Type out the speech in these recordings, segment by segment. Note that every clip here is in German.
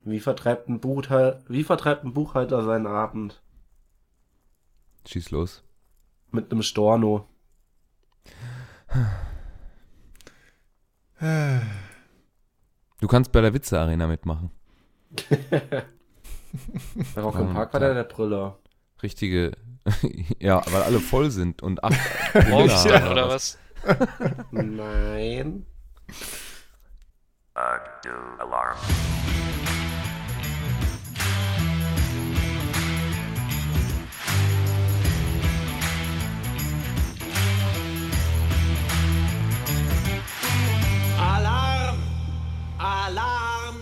Wie vertreibt ein, Buchhalter, wie vertreibt ein Buchhalter seinen Abend? Schieß los. Mit einem Storno. Du kannst bei der Witze-Arena mitmachen. Bei Rock im Park war der der Brüller. Richtige, ja, weil alle voll sind und acht Brüller oder was? Nein. Alarm! Alarm!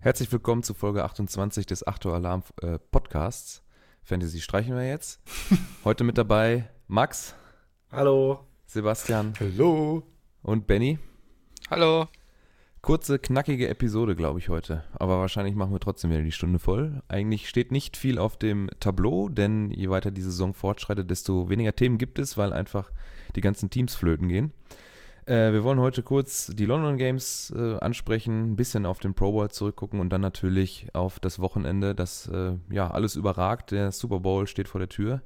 Herzlich willkommen zu Folge 28 des 8 Uhr Alarm äh, Podcasts. Fantasy streichen wir jetzt. Heute mit dabei Max, Hallo. Sebastian Hallo. und Benny. Hallo. Kurze, knackige Episode, glaube ich, heute. Aber wahrscheinlich machen wir trotzdem wieder die Stunde voll. Eigentlich steht nicht viel auf dem Tableau, denn je weiter die Saison fortschreitet, desto weniger Themen gibt es, weil einfach die ganzen Teams flöten gehen. Äh, wir wollen heute kurz die London Games äh, ansprechen, ein bisschen auf den Pro Bowl zurückgucken und dann natürlich auf das Wochenende, das äh, ja alles überragt. Der Super Bowl steht vor der Tür.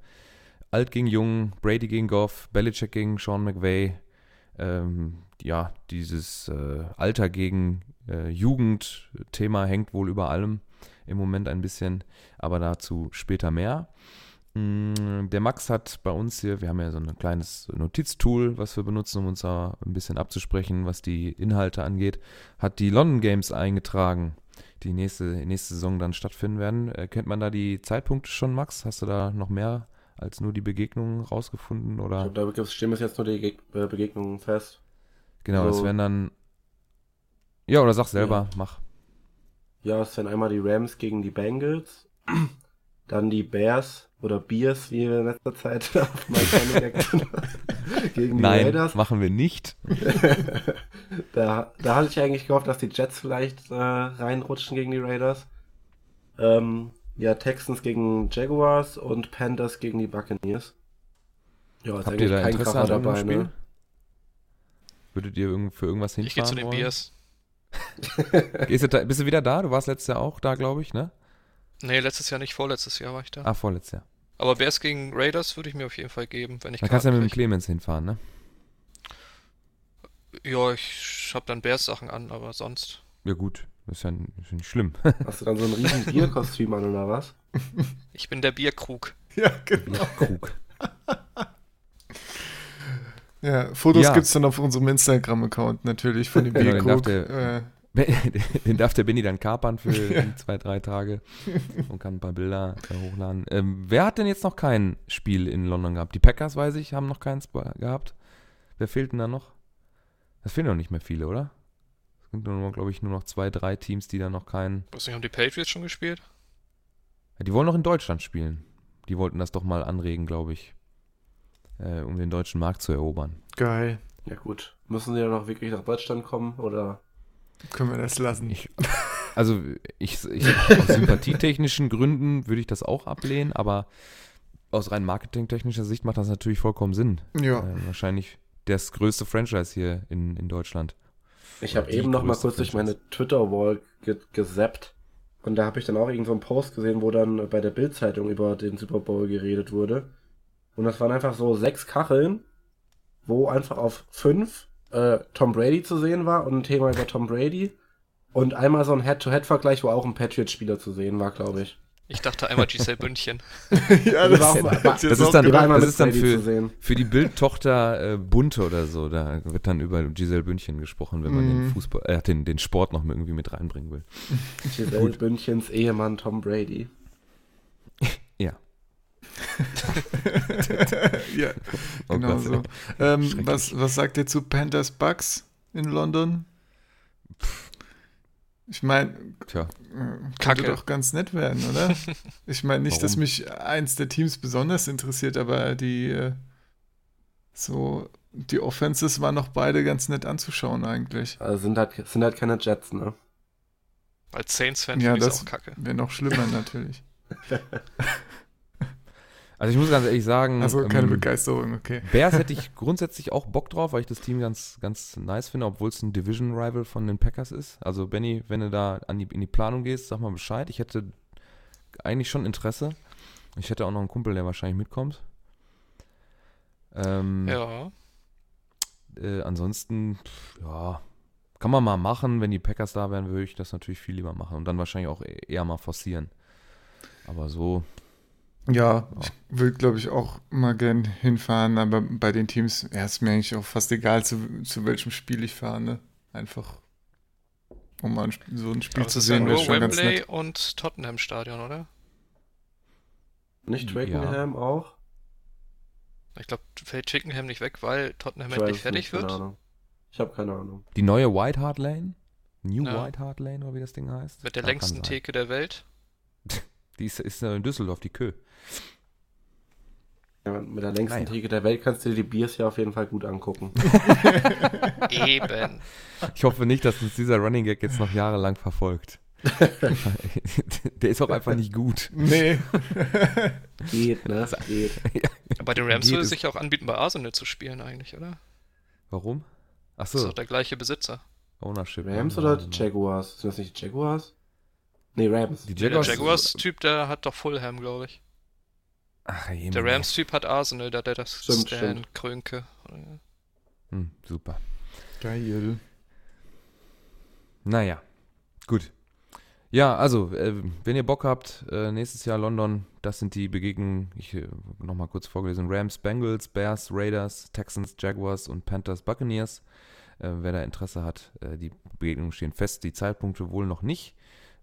Alt gegen Jung, Brady gegen Goff, Belichick gegen Sean McVay. Ähm, ja, dieses äh, Alter gegen äh, Jugend-Thema hängt wohl über allem im Moment ein bisschen, aber dazu später mehr. Mm, Der Max hat bei uns hier, wir haben ja so ein kleines Notiztool, was wir benutzen, um uns da ein bisschen abzusprechen, was die Inhalte angeht, hat die London Games eingetragen, die nächste, nächste Saison dann stattfinden werden. Äh, Kennt man da die Zeitpunkte schon, Max? Hast du da noch mehr als nur die Begegnungen rausgefunden? Ich Oder? glaube, da stehen bis jetzt nur die äh, Begegnungen fest. Genau, das so- wären dann. Ja, oder sag selber, mach. Ja, es wären einmal die Rams gegen die Bengals, dann die Bears oder Bears, wie wir in letzter Zeit auf meinem gegen die Nein, Raiders. machen wir nicht. da, da hatte ich eigentlich gehofft, dass die Jets vielleicht äh, reinrutschen gegen die Raiders. Ähm, ja, Texans gegen Jaguars und Panthers gegen die Buccaneers. Ja, ist Habt ihr eigentlich da kein Interesse Kracher an dabei, Spiel? ne? Würdet ihr irgend- für irgendwas hinfahren Ich gehe zu den wollen? Biers. Gehst du da, bist du wieder da? Du warst letztes Jahr auch da, glaube ich, ne? Nee, letztes Jahr nicht, vorletztes Jahr war ich da. Ah, vorletztes Jahr. Aber Bears gegen Raiders würde ich mir auf jeden Fall geben, wenn ich Dann kannst du ja mit dem. Clemens hinfahren, ne? Ja, ich hab dann Bears-Sachen an, aber sonst. Ja gut, das ist ja, ja nicht schlimm. Hast du dann so ein riesen Bierkostüm an oder was? Ich bin der Bierkrug. Ja, genau. Krug. Ja, Fotos Ja. gibt's dann auf unserem Instagram-Account natürlich von dem Genau, darf Bierkrug. Äh, Den darf der Benny dann kapern für zwei, drei Tage und kann ein paar Bilder hochladen. Ähm, wer hat denn jetzt noch kein Spiel in London gehabt? Die Packers, weiß ich, haben noch keins gehabt. Wer fehlt denn da noch? Das fehlen doch nicht mehr viele, oder? Es sind nur, glaube ich, nur noch zwei, drei Teams, die da noch keinen. Was nicht, haben die Patriots schon gespielt? Ja, die wollen noch in Deutschland spielen. Die wollten das doch mal anregen, glaube ich. Äh, um den deutschen Markt zu erobern. geil. Ja gut. Müssen sie dann noch wirklich nach Deutschland kommen oder? Können wir das lassen? Ich, also ich, ich aus sympathietechnischen Gründen würde ich das auch ablehnen, aber aus rein marketingtechnischer Sicht macht das natürlich vollkommen Sinn. ja. Äh, wahrscheinlich das größte Franchise hier in, in Deutschland. Ich habe eben noch mal kurz durch Franchise. meine Twitter-Wall ge gesappt und da habe ich dann auch irgend so einen Post gesehen, wo dann bei der Bild-Zeitung über den Super Bowl geredet wurde. Und das waren einfach so sechs Kacheln, wo einfach auf fünf äh, Tom Brady zu sehen war und ein Thema über Tom Brady. Und einmal so ein Head-to-Head-Vergleich, wo auch ein Patriots-Spieler zu sehen war, glaube ich. Ich dachte einmal Giselle Bündchen. ja, war auch- das ist dann- das ist dann für-. Für die Bildtochter äh, Bunte oder so, da wird dann über Giselle Bündchen gesprochen, wenn man den Mhm. Fußball, äh, den, den Sport noch irgendwie mit reinbringen will. Giselle Bündchens Ehemann Tom Brady. Ja. Oh genau Gott, so. Ähm, was, was sagt ihr zu Panthers Bucks in London? Ich meine, Tja, könnte Kacke. doch ganz nett werden, oder? Ich meine nicht, dass Warum? mich eins der Teams besonders interessiert, aber die äh, so die Offenses waren noch beide ganz nett anzuschauen eigentlich. Also sind halt, sind halt keine Jets, ne? Als Saints-Fan Ja, finde ich das- auch kacke. Wäre noch schlimmer natürlich. Also ich muss ganz ehrlich sagen, Also keine ähm, Begeisterung, okay. Bears hätte ich grundsätzlich auch Bock drauf, weil ich das Team ganz, ganz nice finde, obwohl es ein Division-Rival von den Packers ist. Also Benny, wenn du da an die, in die Planung gehst, sag mal Bescheid. Ich hätte eigentlich schon Interesse. Ich hätte auch noch einen Kumpel, der wahrscheinlich mitkommt. Ähm, Ja. äh, ansonsten, ja, kann man mal machen. Wenn die Packers da wären, würde ich das natürlich viel lieber machen und dann wahrscheinlich auch e- eher mal forcieren. Aber so, Ja, ich würde, glaube ich, auch mal gern hinfahren, aber bei den Teams ja, ist mir eigentlich auch fast egal, zu, zu welchem Spiel ich fahre. Ne? Einfach, um mal ein, so ein Spiel Aber zu ja sehen, wäre schon ganz Wembley nett. und Tottenham Stadion, oder? Nicht Ja. Twickenham auch? Ich glaube, fällt Twickenham nicht weg, weil Tottenham Ich endlich fertig nicht, keine wird. Ahnung. Ich habe keine Ahnung. die neue White Hart Lane, New Ja. White Hart Lane oder wie das Ding heißt. Mit der Ja, kann längsten. Theke der Welt. Die ist, ist in Düsseldorf, die Kö. Ja, mit der längsten Naja. Theke der Welt kannst du dir die Biers ja auf jeden Fall gut angucken. Eben. Ich hoffe nicht, dass uns dieser Running Gag jetzt noch jahrelang verfolgt. Der ist auch einfach nicht gut. Nee, Geht, ne? Geht. Bei den Rams Geht würde es. sich auch anbieten, bei Arsenal zu spielen eigentlich, oder? Warum? Ach Das ist so, doch der gleiche Besitzer. Ownership. Rams oder. Jaguars? Sind das nicht die Jaguars? Nee, Rams. Die Der Jaguars. Jaguars-Typ, der hat doch Fulham, glaube ich. Ach, je, Der. Rams-Typ hat Arsenal, da der das Stimmt, Stan stimmt. Krönke. Hm, super. geil. Naja, gut. Ja, also, äh, wenn ihr Bock habt, äh, nächstes Jahr London, das sind die Begegnungen, ich äh, nochmal kurz vorgelesen, Rams, Bengals, Bears, Raiders, Texans, Jaguars und Panthers, Buccaneers. Äh, wer da Interesse hat, äh, die Begegnungen stehen fest, die Zeitpunkte wohl noch nicht.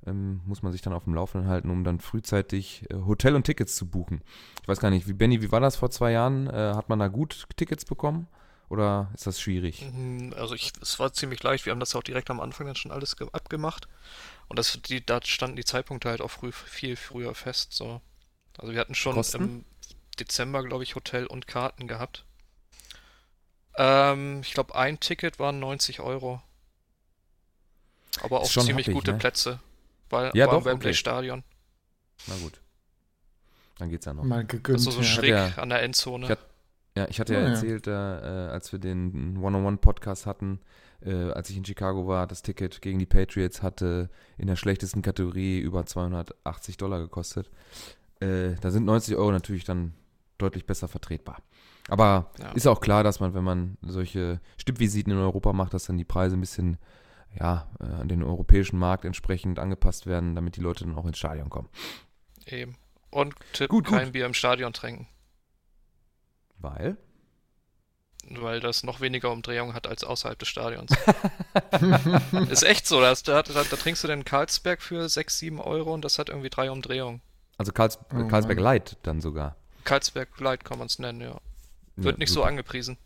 Ähm, muss man sich dann auf dem Laufenden halten, um dann frühzeitig äh, Hotel und Tickets zu buchen. Ich weiß gar nicht, wie Benny, wie war das vor zwei Jahren? Äh, hat man da gut Tickets bekommen? Oder ist das schwierig? Mhm, Also ich, es war ziemlich leicht. Wir haben das auch direkt am Anfang dann schon alles ge- abgemacht. Und das, die, da standen die Zeitpunkte halt auch früh, viel früher fest. So. Also wir hatten schon Kosten? im Dezember, glaube ich, Hotel und Karten gehabt. Ähm, ich glaube, ein Ticket waren 90 Euro. Aber auch ziemlich happig, gute ne? Plätze. Weil Ja, war im doch, Wembley okay. Stadion. Na gut. Dann geht's ja noch. Mal gegönnt. Also so ja. schräg Ja. an der Endzone. Ich hatte- Ja, ich hatte ja Ah, ja. erzählt, äh, äh, als wir den One-on-One-Podcast hatten, äh, als ich in Chicago war, das Ticket gegen die Patriots hatte in der schlechtesten Kategorie über 280 Dollar gekostet. Äh, da sind 90 Euro natürlich dann deutlich besser vertretbar. Aber Ja. ist auch klar, dass man, wenn man solche Stippvisiten in Europa macht, dass dann die Preise ein bisschen ja, äh, an den europäischen Markt entsprechend angepasst werden, damit die Leute dann auch ins Stadion kommen. Eben. Und Tipp, Gut, gut. kein Bier im Stadion trinken. Weil? Weil das noch weniger Umdrehung hat als außerhalb des Stadions. ist echt so. Da, da, da, da trinkst du den Carlsberg für 6, 7 Euro und das hat irgendwie drei Umdrehungen. Also Karls Oh Karlsberg. Light dann sogar. Carlsberg Light kann man es nennen, ja. Wird Ja, nicht so super. angepriesen.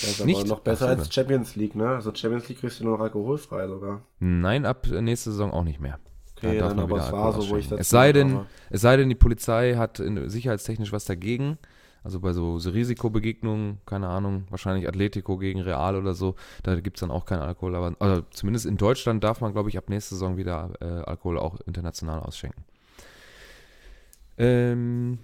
Das ist aber Nicht? noch besser als Champions League, ne? Also Champions League kriegst du nur noch alkoholfrei sogar. Nein, ab nächste Saison auch nicht mehr. Okay, Da darf dann man aber wieder es war Alkohol so, wo ich ausschenken. Es sei denn, es sei denn, die Polizei hat in, sicherheitstechnisch was dagegen. Also bei so, so Risikobegegnungen, keine Ahnung, wahrscheinlich Atletico gegen Real oder so, da gibt es dann auch keinen Alkohol. Aber also zumindest in Deutschland darf man, glaube ich, ab nächster Saison wieder äh, Alkohol auch international ausschenken. Ähm,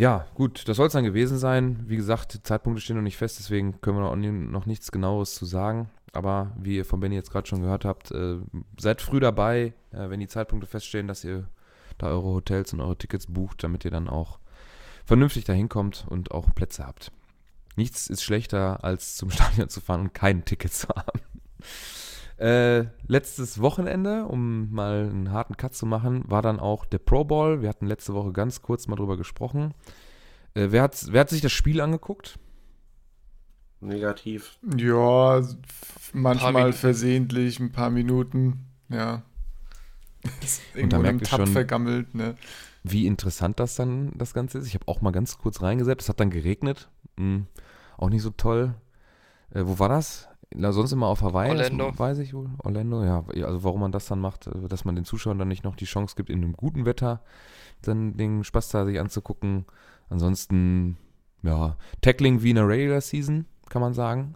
ja, gut, das soll es dann gewesen sein. Wie gesagt, die Zeitpunkte stehen noch nicht fest, deswegen können wir noch, nichts genaues zu sagen. Aber wie ihr von Benny jetzt gerade schon gehört habt, äh, seid früh dabei, äh, wenn die Zeitpunkte feststehen, dass ihr da eure Hotels und eure Tickets bucht, damit ihr dann auch vernünftig dahin kommt und auch Plätze habt. Nichts ist schlechter, als zum Stadion zu fahren und kein Ticket zu haben. Äh, letztes Wochenende, um mal einen harten Cut zu machen, war dann auch der Pro Bowl. Wir hatten letzte Woche ganz kurz mal drüber gesprochen. Äh, wer, hat, wer hat sich das Spiel angeguckt? Negativ. Ja, manchmal versehentlich, ein paar Minuten, ja. Ist irgendwo merkt ihr Tab schon- vergammelt, ne? wie interessant das dann das Ganze ist. Ich habe auch mal ganz kurz reingesetzt. Es hat dann geregnet. Hm, auch nicht so toll. Äh, wo war das? Na, sonst immer auf Hawaii. Orlando. Das weiß ich wohl. Orlando, ja. Also warum man das dann macht, äh, dass man den Zuschauern dann nicht noch die Chance gibt, in einem guten Wetter dann den Spaß da sich anzugucken. Ansonsten, ja, Tackling wie in der Regular Season, kann man sagen.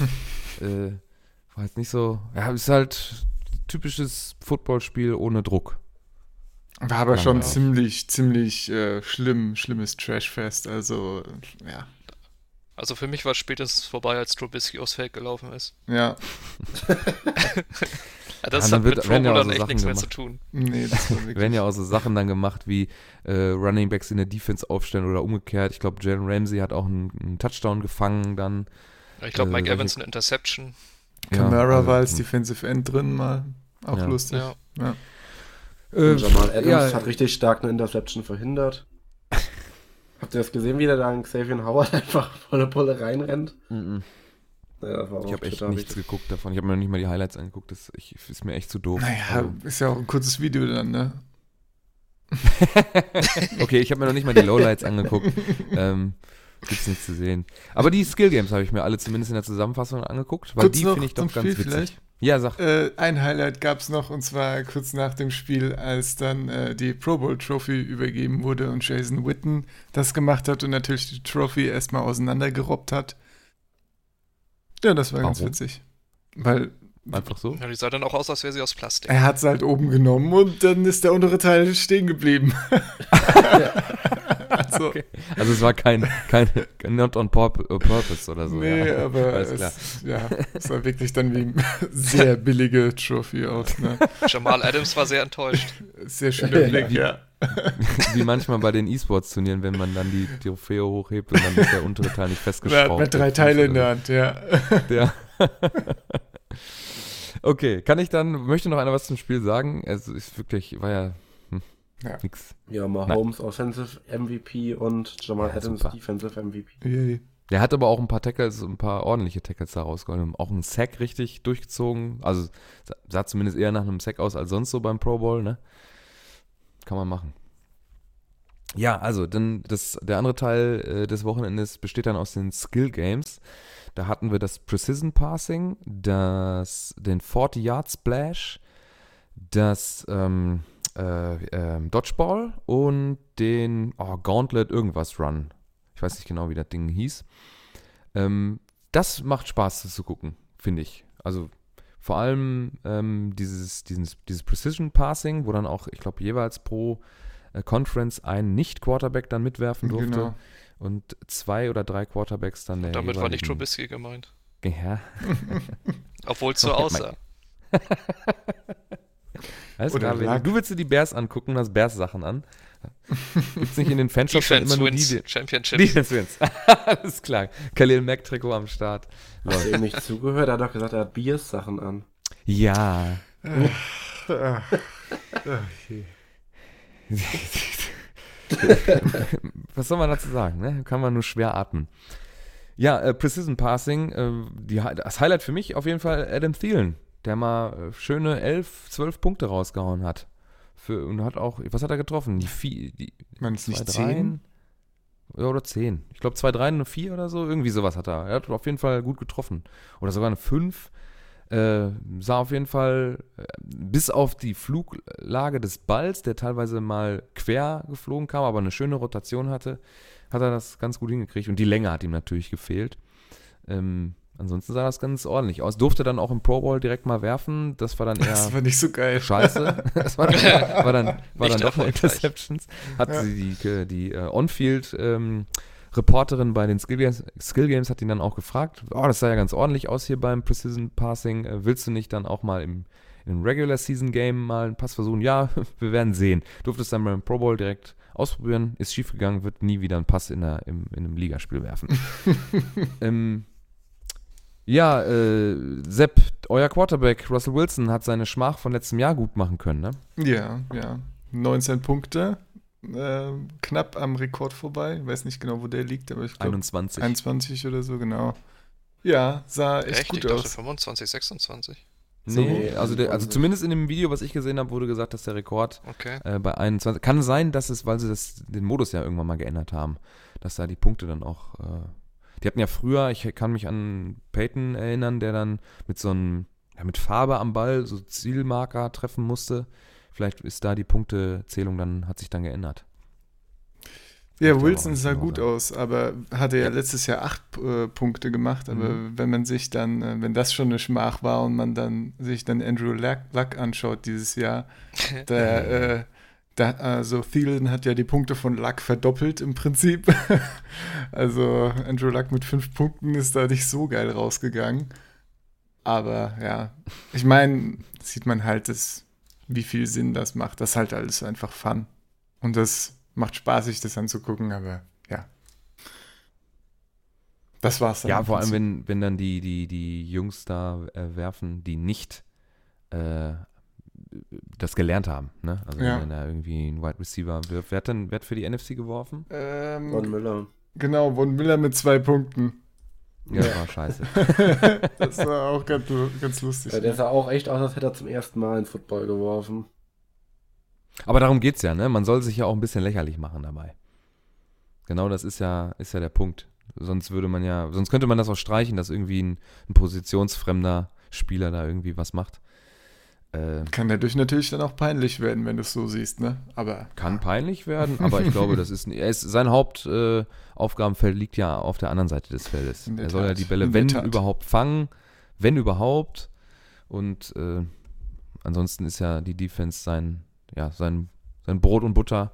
äh, war jetzt nicht so. Ja, ist halt typisches Footballspiel ohne Druck. War aber schon Langweilig. ziemlich, ziemlich äh, schlimm, schlimmes Trashfest. Also, ja. Also für mich war es spätestens vorbei, als Trubisky aufs Feld gelaufen ist. Ja, Ja, das Ja, dann hat wird- mit werden ja so echt Sachen nichts mehr zu tun. nee, das werden ja auch so Sachen dann gemacht wie äh, Running Backs in der Defense aufstellen oder umgekehrt. Ich glaube, Jalen Ramsey hat auch einen, einen Touchdown gefangen dann. Ich glaube, Äh, Mike Evans eine Interception. Camara also, war als hm. Defensive End drin mal. Auch Ja. lustig. Ja. Ja. Äh, Jamal Adams ja, hat richtig stark eine Interception verhindert. Habt ihr das gesehen, wie der da an Xavier Howard einfach volle Pulle reinrennt? Ja, das war auch Ich habe echt nichts wichtig. geguckt davon. Ich habe mir noch nicht mal die Highlights angeguckt. Das ich, ist mir echt zu doof. Naja, Also, ist ja auch ein kurzes Video dann, ne? okay, ich habe mir noch nicht mal die Lowlights angeguckt. Ähm, gibt's nichts zu sehen. Aber die Skill Games habe ich mir alle zumindest in der Zusammenfassung angeguckt, weil Kurz die finde ich doch ganz Spiel witzig. vielleicht? Ja, sag. Äh, ein Highlight gab es noch, und zwar kurz nach dem Spiel, als dann äh, die Pro Bowl Trophy übergeben wurde und Jason Witten das gemacht hat und natürlich die Trophy erstmal auseinandergerobbt hat. Ja, das war ganz Warum? witzig. Weil Einfach so. Ja, die sah dann auch aus, als wäre sie aus Plastik. er hat es halt oben genommen und dann ist der untere Teil stehen geblieben. also, Okay. Also es war kein, kein, Not on uh, Purpose oder so. nee, ja. aber es, ja, es sah wirklich dann wie eine sehr billige Trophy aus. Ne? Jamal Adams war sehr enttäuscht. Sehr schöner Blick, ja. Wie manchmal bei den E-Sports-Turnieren, wenn man dann die Trophäe hochhebt und dann ist der untere Teil nicht Er hat festgeschraubt. mit drei Teile in der Hand, ja. Ja. okay, kann ich dann, möchte noch einer was zum Spiel sagen? Also ist wirklich, war ja, Ja. nix. Ja, Mahomes Offensive MVP und Jamal Ja, Adams super. Defensive MVP. Yay. Der hat aber auch ein paar Tackles, ein paar ordentliche Tackles da rausgeholt. Auch einen Sack richtig durchgezogen. Also sa- sah zumindest eher nach einem Sack aus als sonst so beim Pro Bowl, ne? Kann man machen. Ja, also dann das, der andere Teil äh, des Wochenendes besteht dann aus den Skill Games. Da hatten wir das Precision Passing, das, den 40 Yard Splash, das ähm, äh, ähm, Dodgeball und den oh, Gauntlet irgendwas Run. Ich weiß nicht genau, wie das Ding hieß. Ähm, das macht Spaß das zu gucken, finde ich. Also vor allem ähm, dieses, dieses, dieses Precision Passing, wo dann auch, ich glaube, jeweils pro äh, Conference ein Nicht-Quarterback dann mitwerfen durfte Genau. und zwei oder drei Quarterbacks dann der Damit war nicht Trubisky gemeint. Ja, Obwohl es so aussah. alles Oder klar. Wenn, Luck. du willst dir die Bears angucken, hast Bears-Sachen an. Gibt's nicht in den Fanshops immer nur wins die... Championship. Defense wins. alles klar. Khalil Mack Trikot am Start. Hast du ihm nicht zugehört? Er hat doch gesagt, er hat Biers Sachen an. Ja. Okay. Was soll man dazu sagen? Ne? Kann man nur schwer atmen. Ja, äh, Precision Passing, äh, die, das Highlight für mich auf jeden Fall Adam Thielen, der mal äh, schöne 11, 12 Punkte rausgehauen hat. Für, und hat auch, was hat er getroffen? Die, vier, die Man ist zwei nicht zehn. Ja, oder 10. Ich glaube, zwei Dreien, eine 4 oder so. Irgendwie sowas hat er. Er hat auf jeden Fall gut getroffen. Oder sogar eine 5. Äh, sah auf jeden Fall, äh, bis auf die Fluglage des Balls, der teilweise mal quer geflogen kam, aber eine schöne Rotation hatte, hat er das ganz gut hingekriegt. Und die Länge hat ihm natürlich gefehlt. Ähm, ansonsten sah das ganz ordentlich aus. Durfte dann auch im Pro Bowl direkt mal werfen. Das war dann eher Das war nicht so geil. scheiße. Das war, dann- war dann, war dann doch eine erfolgreich. Interceptions. Hat Ja. sie die, äh, die äh, On-Field ähm, Reporterin bei den Skill Games, Skill Games hat ihn dann auch gefragt, oh, das sah ja ganz ordentlich aus hier beim Precision Passing. Äh, willst du nicht dann auch mal im, im Regular Season Game mal einen Pass versuchen? Ja, wir werden sehen. Durftest dann beim Pro Bowl direkt ausprobieren, ist schiefgegangen, wird nie wieder einen Pass in, der, im, in einem Ligaspiel werfen. ähm, ja, äh, Sepp, euer Quarterback Russell Wilson hat seine Schmach von letztem Jahr gut machen können, ne? Ja, ja. 19 Punkte. Äh, knapp am Rekord vorbei. Ich weiß nicht genau, wo der liegt, aber ich glaube 21. 21 oder so, genau. Ja, sah echt, Echt? Ich gut aus. 25, 26. Nee, So, also, der, also also- zumindest in dem Video, was ich gesehen habe, wurde gesagt, dass der Rekord Okay. äh, bei 21. Kann sein, dass es, weil sie das, den Modus ja irgendwann mal geändert haben, dass da die Punkte dann auch. Äh, die hatten ja früher, ich kann mich an Peyton erinnern, der dann mit so einem, ja, mit Farbe am Ball so Zielmarker treffen musste. Vielleicht ist da die Punktezählung dann, hat sich dann geändert. Ja, Wilson sah gut sagen. aus, aber hatte ja, Ja. letztes Jahr acht äh, Punkte gemacht. Aber Mhm. wenn man sich dann, äh, wenn das schon eine Schmach war und man dann sich dann Andrew Luck, Luck anschaut dieses Jahr, der, äh, Da, also Thielen hat ja die Punkte von Luck verdoppelt im Prinzip. also Andrew Luck mit fünf Punkten ist da nicht so geil rausgegangen. Aber ja, ich meine, sieht man halt, dass, wie viel Sinn das macht. Das ist halt alles einfach Fun. Und das macht Spaß, sich das anzugucken, aber ja. Das war's dann. Ja, vor allem, wenn, wenn dann die, die, die Jungs da äh, werfen, die nicht äh, das gelernt haben. Ne? Also Ja. wenn da irgendwie ein Wide Receiver wirft. Wer hat denn wer hat für die NFC geworfen? Von Ähm, Müller. genau, Von Miller mit zwei Punkten. Ja, das war scheiße. das war auch ganz, ganz lustig. Ja, der sah auch echt aus, als hätte er zum ersten Mal in Football geworfen. Aber darum geht's ja, ne? Man soll sich ja auch ein bisschen lächerlich machen dabei. Genau das ist ja, ist ja der Punkt. Sonst würde man ja, sonst könnte man das auch streichen, dass irgendwie ein, ein positionsfremder Spieler da irgendwie was macht. Äh, Kann dadurch natürlich dann auch peinlich werden, wenn du es so siehst, ne? Aber kann peinlich werden, aber ich glaube, das ist, er ist sein Hauptaufgabenfeld äh, liegt ja auf der anderen Seite des Feldes. Er soll ja Tat, die Bälle, wenn Tat. überhaupt, fangen, wenn überhaupt. Und äh, ansonsten ist ja die Defense sein, ja, sein, sein Brot und Butter.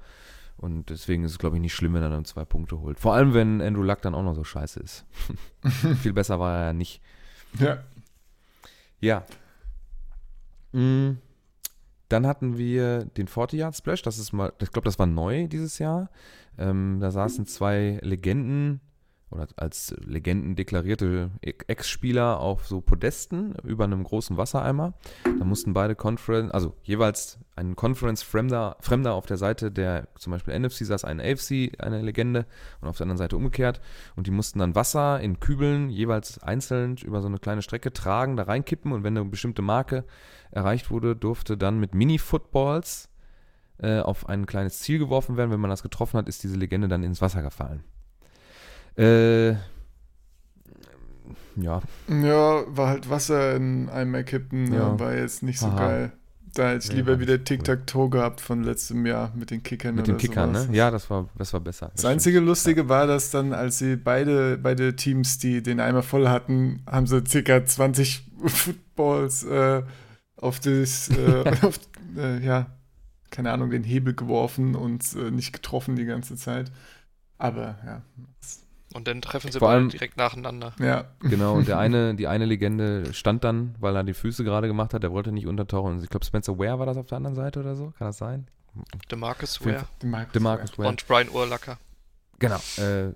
Und deswegen ist es, glaube ich, nicht schlimm, wenn er dann zwei Punkte holt. Vor allem, wenn Andrew Luck dann auch noch so scheiße ist. Viel besser war er ja nicht. ja, Ja. Mm, Dann hatten wir den 40 Yard Splash. Das ist mal, ich glaube, das war neu dieses Jahr. Ähm, da saßen zwei Legenden oder als Legenden deklarierte Ex-Spieler auf so Podesten über einem großen Wassereimer. Da mussten beide Conference, also jeweils ein Conference-Fremder Fremder auf der Seite der zum Beispiel NFC saß ein AFC, eine Legende, und auf der anderen Seite umgekehrt. Und die mussten dann Wasser in Kübeln jeweils einzeln über so eine kleine Strecke tragen, da reinkippen und wenn eine bestimmte Marke erreicht wurde, durfte dann mit Mini-Footballs äh, auf ein kleines Ziel geworfen werden. Wenn man das getroffen hat, ist diese Legende dann ins Wasser gefallen. Äh, ja, ja, war halt Wasser in einem Erkippen, Ja. ja. war jetzt nicht so Aha. geil. Da hätte ich Ja, lieber wieder. Tic-Tac-Toe gehabt von letztem Jahr mit den Kickern mit oder den Kickern, sowas. ne? Ja, das war, das war besser. Das einzige Lustige war, dass dann, als sie beide, beide Teams, die den Eimer voll hatten, haben sie circa 20 Footballs äh, auf das, äh, auf, äh, ja, keine Ahnung, den Hebel geworfen und äh, nicht getroffen die ganze Zeit. Aber ja, Und dann treffen sie Vor beide allem- direkt nacheinander. ja, Genau, und der eine, die eine Legende stand dann, weil er die Füße gerade gemacht hat, der wollte nicht untertauchen. Und ich glaube, Spencer Ware war das auf der anderen Seite oder so. Kann das sein? DeMarcus Ware DeMarcus, DeMarcus Ware. und Brian Urlacher. Genau. Äh,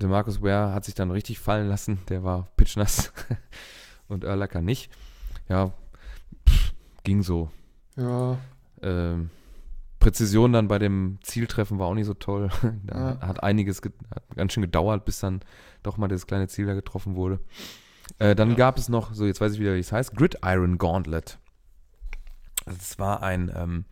DeMarcus Ware hat sich dann richtig fallen lassen. Der war pitchnass. und Erlacher nicht. Ja, pff, ging so. Ja, Ähm, Präzision dann bei dem Zieltreffen war auch nicht so toll. da Ja. hat einiges ge- hat ganz schön gedauert, bis dann doch mal das kleine Ziel da getroffen wurde. Äh, dann Ja. gab es noch, so jetzt weiß ich wieder, wie es heißt, Gridiron Gauntlet. Das war ein, ähm,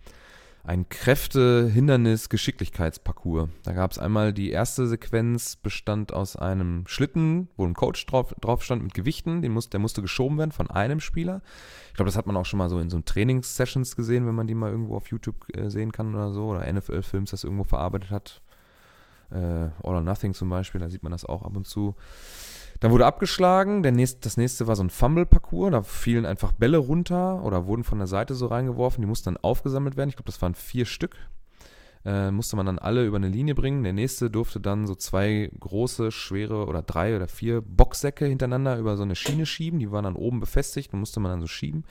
ein Kräfte-Hindernis-Geschicklichkeitsparcours. Da gab es einmal die erste Sequenz, bestand aus einem Schlitten, wo ein Coach drauf, drauf stand mit Gewichten. Den muss, der musste geschoben werden von einem Spieler. Ich glaube, das hat man auch schon mal so in so Trainings-Sessions gesehen, wenn man die mal irgendwo auf YouTube äh, sehen kann oder so. Oder NFL-Films das irgendwo verarbeitet hat. Äh, All or Nothing zum Beispiel, da sieht man das auch ab und zu. Dann wurde abgeschlagen. Der nächst, das nächste war so ein Fumble-Parcours. Da fielen einfach Bälle runter oder wurden von der Seite so reingeworfen. Die mussten dann aufgesammelt werden. Ich glaube, das waren vier Stück. Äh, musste man dann alle über eine Linie bringen. Der nächste durfte dann so zwei große, schwere oder drei oder vier Boxsäcke hintereinander über so eine Schiene schieben. Die waren dann oben befestigt und musste man dann so schieben.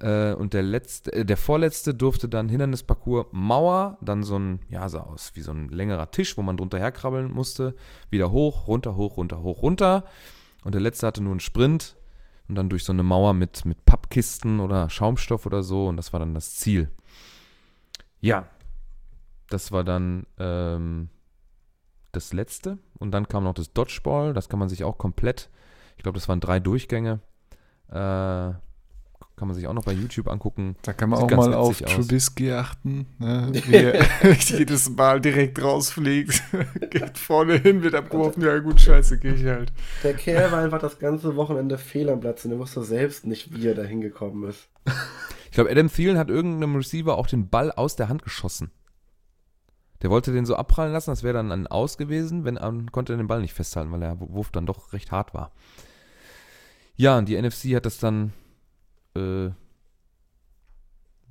Äh, und der letzte, äh, der vorletzte durfte dann Hindernisparcours Mauer, dann so ein, ja, sah aus wie so ein längerer Tisch, wo man drunter herkrabbeln musste. Wieder hoch, runter, hoch, runter, hoch, runter. Und der letzte hatte nur einen Sprint und dann durch so eine Mauer mit, mit Pappkisten oder Schaumstoff oder so. Und das war dann das Ziel. Ja, das war dann ähm, das letzte. Und dann kam noch das Dodgeball. Das kann man sich auch komplett, ich glaube, das waren drei Durchgänge. Äh, kann man sich auch noch bei YouTube angucken. da kann man Sieht auch mal auf aus. Trubisky achten, ne? wie er jedes Mal direkt rausfliegt, geht vorne hin, wird abgeworfen, ja gut, scheiße, gehe ich halt. Der Kerl war einfach das ganze Wochenende fehl am Platz und er wusste selbst nicht, wie er da hingekommen ist. Ich glaube, Adam Thielen hat irgendeinem Receiver auch den Ball aus der Hand geschossen. Der wollte den so abprallen lassen, das wäre dann ein Aus gewesen, wenn er konnte er den Ball nicht festhalten, weil der Wurf dann doch recht hart war. Ja, und die NFC hat das dann äh,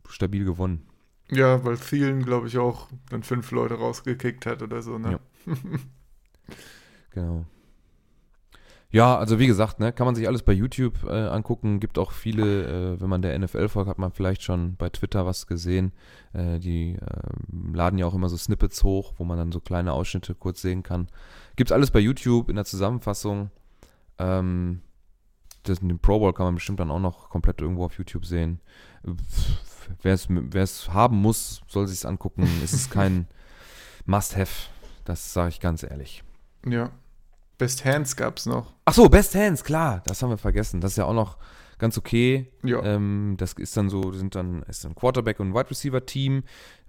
stabil gewonnen. Ja, weil Thielen, glaube ich, auch dann fünf Leute rausgekickt hat oder so, ne? Ja. Genau. Ja, also wie gesagt, ne, kann man sich alles bei YouTube äh, angucken. Gibt auch viele, äh, wenn man der NFL folgt, hat man vielleicht schon bei Twitter was gesehen. Äh, die äh, laden ja auch immer so Snippets hoch, wo man dann so kleine Ausschnitte kurz sehen kann. Gibt's alles bei YouTube in der Zusammenfassung. Ähm, das, den Pro Bowl kann man bestimmt dann auch noch komplett irgendwo auf YouTube sehen. Wer es haben muss, soll sich angucken. es ist kein Must-Have. Das sage ich ganz ehrlich. Ja. Best Hands gab's noch. Ach so, Best Hands, klar, das haben wir vergessen. Das ist ja auch noch ganz okay. Ja. Ähm, das ist dann so, sind dann ist ein Quarterback und ein Wide Receiver Team.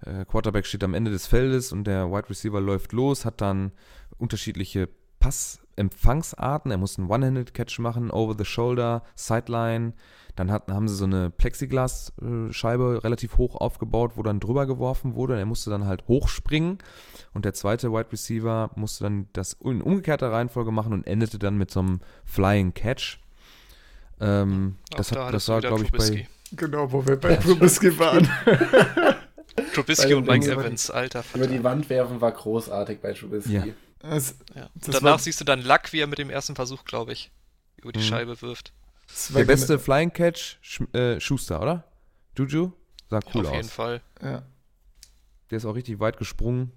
Äh, Quarterback steht am Ende des Feldes und der Wide Receiver läuft los, hat dann unterschiedliche Passempfangsarten. Er muss einen One-Handed Catch machen, over the shoulder, Sideline. Dann hat, haben sie so eine Plexiglasscheibe relativ hoch aufgebaut, wo dann drüber geworfen wurde. Er musste dann halt hochspringen. Und der zweite Wide Receiver musste dann das in umgekehrter Reihenfolge machen und endete dann mit so einem Flying Catch. Ähm, das, da hat, das war, glaube ich, bei. Genau, wo wir bei Trubisky waren. Trubisky und Mike Evans, alter Vater. Über die Wand werfen war großartig bei Trubisky. Ja. Das, ja. danach siehst du dann Luck, wie er mit dem ersten Versuch, glaube ich, über die mhm. Scheibe wirft. Der beste Flying Catch, Sch äh, Schuster, oder? Juju? Sah cool aus. Auf jeden Fall. Ja. Der ist auch richtig weit gesprungen.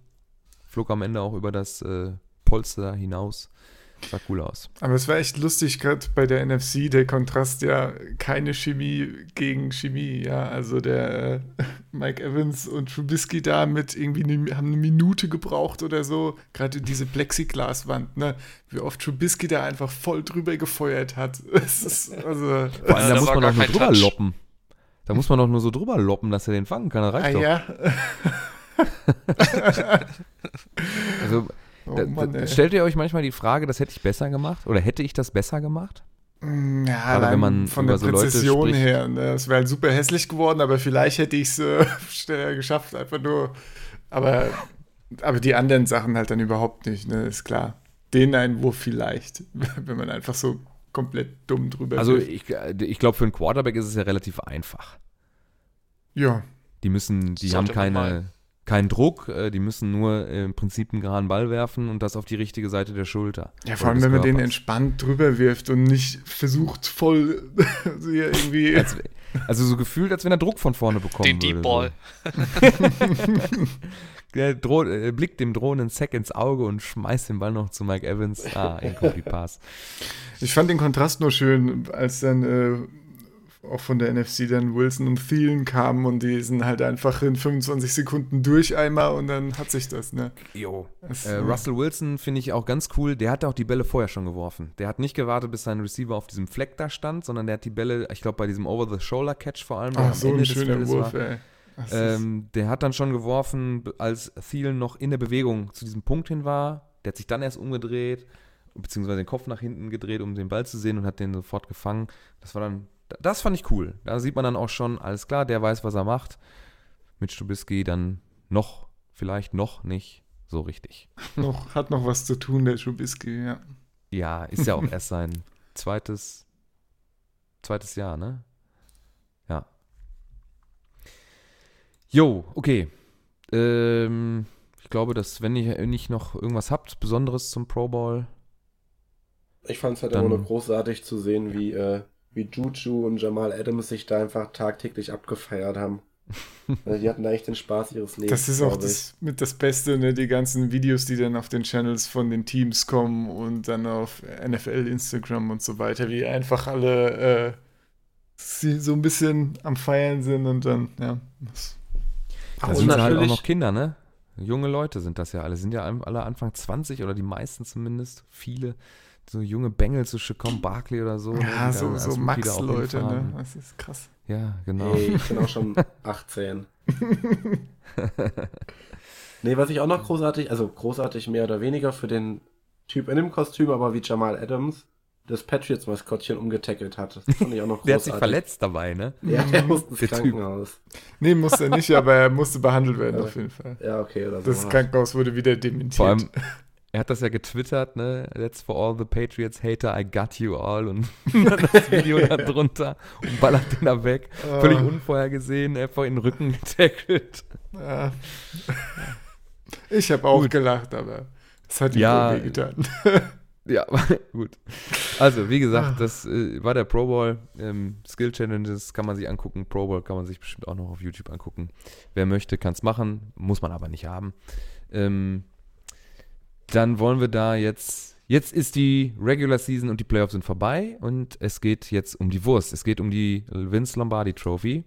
Flog am Ende auch über das äh, Polster hinaus. Sah cool aus. Aber es war echt lustig, gerade bei der NFC, der Kontrast ja keine Chemie gegen Chemie, ja. Also der äh, Mike Evans und Trubisky da mit irgendwie ne, haben eine Minute gebraucht oder so. Gerade diese Plexiglaswand, ne? Wie oft Trubisky da einfach voll drüber gefeuert hat. Ist, also, Vor allem, da, da muss man auch nur drüber Touch. loppen. Da muss man doch nur so drüber loppen, dass er den fangen kann. Das reicht ah, doch. Ja. also Oh Mann, stellt ihr euch manchmal die Frage, das hätte ich besser gemacht? Oder hätte ich das besser gemacht? Mm, ja, Gerade wenn man von der so Präzision her. Ne? Es wäre halt super hässlich geworden, aber vielleicht hätte ich es äh, schneller geschafft. Einfach nur. Aber, aber die anderen Sachen halt dann überhaupt nicht, ne? Ist klar. Den Einwurf vielleicht, wenn man einfach so komplett dumm drüber Also ich, äh, ich glaube, für einen Quarterback ist es ja relativ einfach. Ja. Die müssen, die haben keine, keinen Druck, äh, die müssen nur im Prinzip einen geraden Ball werfen und das auf die richtige Seite der Schulter. Ja, vor allem, wenn man den entspannt drüber wirft und nicht versucht, voll hier irgendwie. Als, also so gefühlt, als wenn er Druck von vorne bekommen den würde. Den Deep Ball. So. der droht, äh, blickt dem drohenden Sack ins Auge und schmeißt den Ball noch zu Mike Evans. Ah, Incomplete Pass. Ich fand den Kontrast nur schön, als dann äh, auch von der NFC dann Wilson und Thielen kamen und die sind halt einfach in 25 Sekunden durch einmal und dann hat sich das, ne? Jo. Das, äh, Russell Wilson finde ich auch ganz cool. Der hatte auch die Bälle vorher schon geworfen. Der hat nicht gewartet, bis sein Receiver auf diesem Fleck da stand, sondern der hat die Bälle, ich glaube, bei diesem Over-the-Shoulder-Catch vor allem. Ach, so Ende ein schöner Wurf, ey. Ähm, der hat dann schon geworfen, als Thielen noch in der Bewegung zu diesem Punkt hin war. Der hat sich dann erst umgedreht, beziehungsweise den Kopf nach hinten gedreht, um den Ball zu sehen und hat den sofort gefangen. Das war dann das fand ich cool. Da sieht man dann auch schon, alles klar, der weiß, was er macht. Mit Stubisky dann noch, vielleicht noch nicht so richtig. noch, hat noch was zu tun, der Stubisky, ja. Ja, ist ja auch erst sein zweites, zweites Jahr, ne? Ja. Jo, okay. Ähm, ich glaube, dass wenn ihr nicht noch irgendwas habt, Besonderes zum Pro Bowl. Ich fand es halt immer noch großartig zu sehen, wie äh, wie Juju und Jamal Adams sich da einfach tagtäglich abgefeiert haben. Also die hatten da echt den Spaß ihres Lebens. Das ist auch das, mit das Beste, ne? die ganzen Videos, die dann auf den Channels von den Teams kommen und dann auf NFL, Instagram und so weiter, wie einfach alle äh, so ein bisschen am Feiern sind und dann, ja. Das da sind halt auch noch Kinder, ne? Junge Leute sind das ja alle. Sind ja alle Anfang 20 oder die meisten zumindest. Viele so junge Bengels, so Chacon Barkley oder so. Ja, ne, so, so Max-Leute, ne? Das ist krass. Ja, genau. Hey, ich bin auch schon 18. nee, was ich auch noch großartig, also großartig mehr oder weniger für den Typ in dem Kostüm, aber wie Jamal Adams das Patriots-Maskottchen umgetackelt hat. Das fand ich auch noch großartig. Der hat sich verletzt dabei, ne? Ja, der musste ins Krankenhaus. Nee, musste er nicht, aber er musste behandelt werden auf jeden Fall. Ja, okay. Oder so das Krankenhaus wurde wieder dementiert. Vor allem, er hat das ja getwittert, ne? That's for all the Patriots hater, I got you all. Und das Video da drunter und ballert den da weg. Völlig Ah. unvorhergesehen, einfach in den Rücken getackelt. Ja. Ich habe auch Gut. gelacht, aber es hat ihm Ja. wohl wehgetan. Ja, gut. Also, wie gesagt, das äh, war der Pro Bowl. Ähm, Skill Challenges kann man sich angucken. Pro Bowl kann man sich bestimmt auch noch auf YouTube angucken. Wer möchte, kann es machen. Muss man aber nicht haben. Ähm, dann wollen wir da jetzt. Jetzt ist die Regular Season und die Playoffs sind vorbei und es geht jetzt um die Wurst. Es geht um die Vince Lombardi Trophy.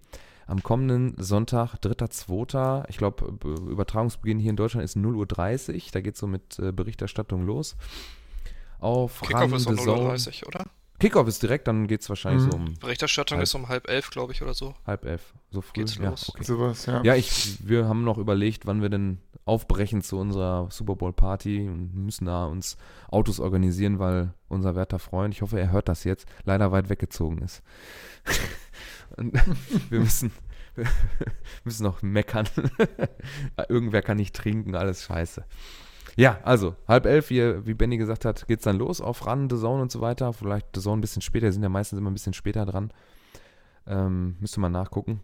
Am kommenden Sonntag, 3.2., ich glaube, Übertragungsbeginn hier in Deutschland ist 0.30 Uhr. Da geht es so mit äh, Berichterstattung los. Auf Kickoff ist um The Zone. 0.30 Uhr, oder? Kickoff ist direkt, dann geht es wahrscheinlich Mhm. so um Berichterstattung Halb- ist um halb elf, glaube ich, oder so. halb elf. So früh. Geht's ja, los. okay. Sowas, ja. Ja, ich, wir haben noch überlegt, wann wir denn aufbrechen zu unserer Super Bowl Party und müssen da uns Autos organisieren, weil unser werter Freund, ich hoffe, er hört das jetzt, leider weit weggezogen ist. und wir müssen, wir müssen noch meckern. Irgendwer kann nicht trinken, alles scheiße. Ja, also halb elf, wie, wie Benny gesagt hat, geht's dann los auf Run, The Zone und so weiter. Vielleicht The Zone ein bisschen später, die sind ja meistens immer ein bisschen später dran. Ähm, müsste man nachgucken.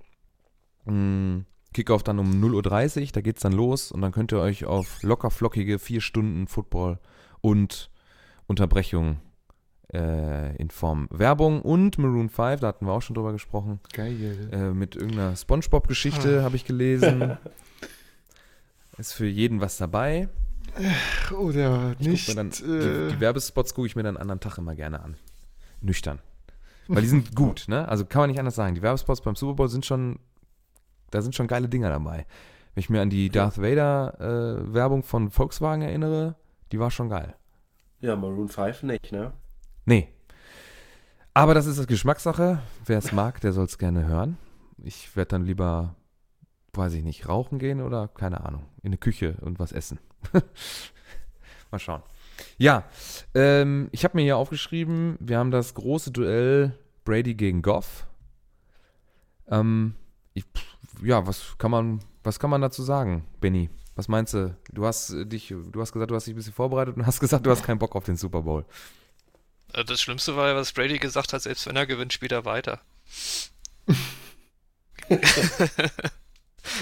Mm, Kickoff dann um 0.30 Uhr, da geht's dann los und dann könnt ihr euch auf locker flockige vier Stunden Football und Unterbrechung äh, in Form Werbung und Maroon 5, da hatten wir auch schon drüber gesprochen, Geil. äh, mit irgendeiner Spongebob-Geschichte habe ich gelesen. Ist für jeden was dabei. Oder Ich nicht. dann, äh, die, die Werbespots gucke ich mir dann anderen Tag immer gerne an. Nüchtern. Weil die sind gut, ne? Also kann man nicht anders sagen. Die Werbespots beim Super Bowl sind schon, da sind schon geile Dinger dabei. Wenn ich mir an die Darth Vader äh, Werbung von Volkswagen erinnere, die war schon geil. Ja, Maroon 5 nicht, ne? Nee. Aber das ist das Geschmackssache. Wer es mag, der soll es gerne hören. Ich werde dann lieber, weiß ich nicht, rauchen gehen oder keine Ahnung, in eine Küche und was essen. Mal schauen. Ja, ähm, ich habe mir hier aufgeschrieben, wir haben das große Duell Brady gegen Goff. Ähm, ich, ja, was kann man, was kann man dazu sagen, Benny? Was meinst du? Du hast äh, dich, du hast gesagt, du hast dich ein bisschen vorbereitet und hast gesagt, du hast keinen Bock auf den Super Bowl. Äh, Das Schlimmste war ja, was Brady gesagt hat, selbst wenn er gewinnt, spielt er weiter.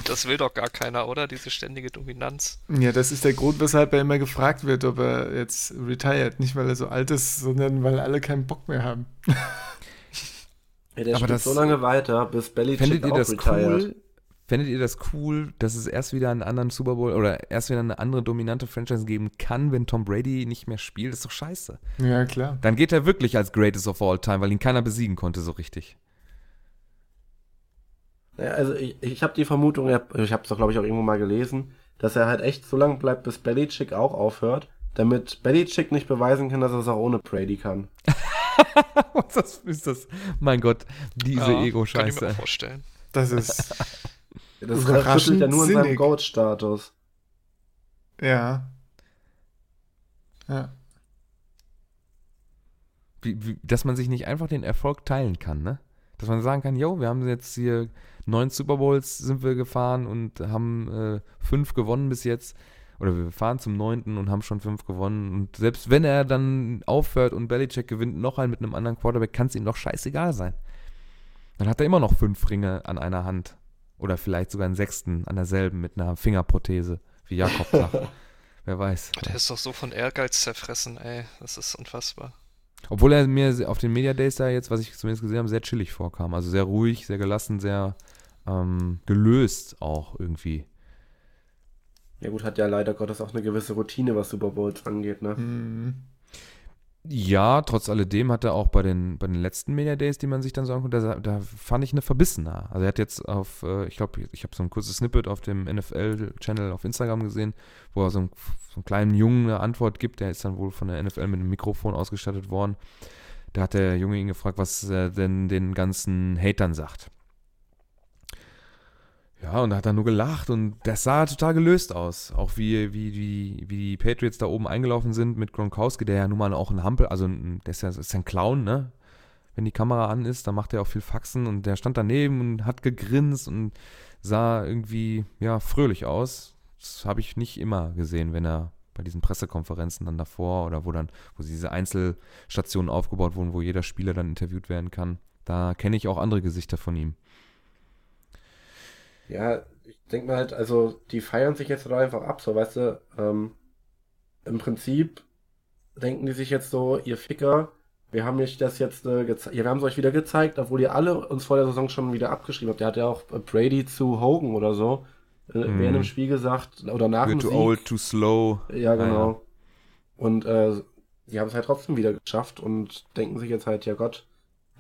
das will doch gar keiner, oder? Diese ständige Dominanz. ja, das ist der Grund, weshalb er immer gefragt wird, ob er jetzt retired. Nicht, weil er so alt ist, sondern weil alle keinen Bock mehr haben. Ja, der Aber spielt das- so lange weiter, bis Belichick Fändet ihr auch das retired. cool? Fändet ihr das cool, dass es erst wieder einen anderen Super Bowl oder erst wieder eine andere dominante Franchise geben kann, wenn Tom Brady nicht mehr spielt? Das ist doch scheiße. Ja, klar. Dann geht er wirklich als Greatest of All Time, weil ihn keiner besiegen konnte so richtig. Ja, also ich, ich habe die Vermutung, er- ich habe es doch glaube ich auch irgendwo mal gelesen, dass er halt echt so lange bleibt, bis Belichick auch aufhört, damit Belichick nicht beweisen kann, dass er es auch ohne Brady kann. Was das ist das? Mein Gott, diese Ja, Kann ich mir Ego-Scheiße. auch vorstellen. Das ist, Das rüttelt ja nur in seinem. Goat-Status. ja. Ja. Wie, wie, dass man sich nicht einfach den Erfolg teilen kann, ne? Dass man sagen kann, yo, wir haben jetzt hier neun Super Bowls sind wir gefahren und haben äh, fünf gewonnen bis jetzt. Oder wir fahren zum neunten und haben schon fünf gewonnen. Und selbst wenn er dann aufhört und Belichick gewinnt noch einen mit einem anderen Quarterback, kann es ihm doch scheißegal sein. Dann hat er immer noch fünf Ringe an einer Hand. Oder vielleicht sogar einen sechsten an derselben mit einer Fingerprothese, wie Jakob sagt. Wer weiß. Der ist doch so von Ehrgeiz zerfressen, ey. Das ist unfassbar. Obwohl er mir auf den Media Days da jetzt, was ich zumindest gesehen habe, sehr chillig vorkam. Also sehr ruhig, sehr gelassen, sehr ähm, gelöst auch irgendwie. Ja gut, hat ja leider Gottes auch eine gewisse Routine, was Super Bowls angeht, ne? Hm. Ja, trotz alledem hat er auch bei den, bei den letzten Media Days, die man sich dann sagen konnte, da, da fand ich eine verbissener. Also er hat jetzt auf, äh, ich glaube, ich habe so ein kurzes Snippet auf dem NFL-Channel auf Instagram gesehen, wo er so, ein, so einen kleinen Jungen eine Antwort gibt. Der ist dann wohl von der NFL mit einem Mikrofon ausgestattet worden. Da hat der Junge ihn gefragt, was er denn den ganzen Hatern sagt. Ja, und da hat er nur gelacht und das sah total gelöst aus. Auch wie, wie, wie, wie die Patriots da oben eingelaufen sind mit Gronkowski, der ja nun mal auch ein Hampel, also der ist ja, ist ja ein Clown, ne? Wenn die Kamera an ist, dann macht er auch viel Faxen und der stand daneben und hat gegrinst und sah irgendwie, ja, fröhlich aus. Das habe ich nicht immer gesehen, wenn er bei diesen Pressekonferenzen dann davor oder wo dann, wo diese Einzelstationen aufgebaut wurden, wo jeder Spieler dann interviewt werden kann. Da kenne ich auch andere Gesichter von ihm. Ja, ich denke mal halt, also die feiern sich jetzt einfach ab, so weißt du, ähm, im Prinzip denken die sich jetzt so, ihr Ficker, wir haben euch das jetzt äh, gezeigt, ja, wir haben es euch wieder gezeigt, obwohl ihr alle uns vor der Saison schon wieder abgeschrieben habt. Der hat ja auch Brady zu Hogan oder so äh, Mhm. während dem Spiel gesagt, oder nach We're dem too Sieg. old, too slow. Ja, genau. ja. Und äh, die haben es halt trotzdem wieder geschafft und denken sich jetzt halt, ja Gott,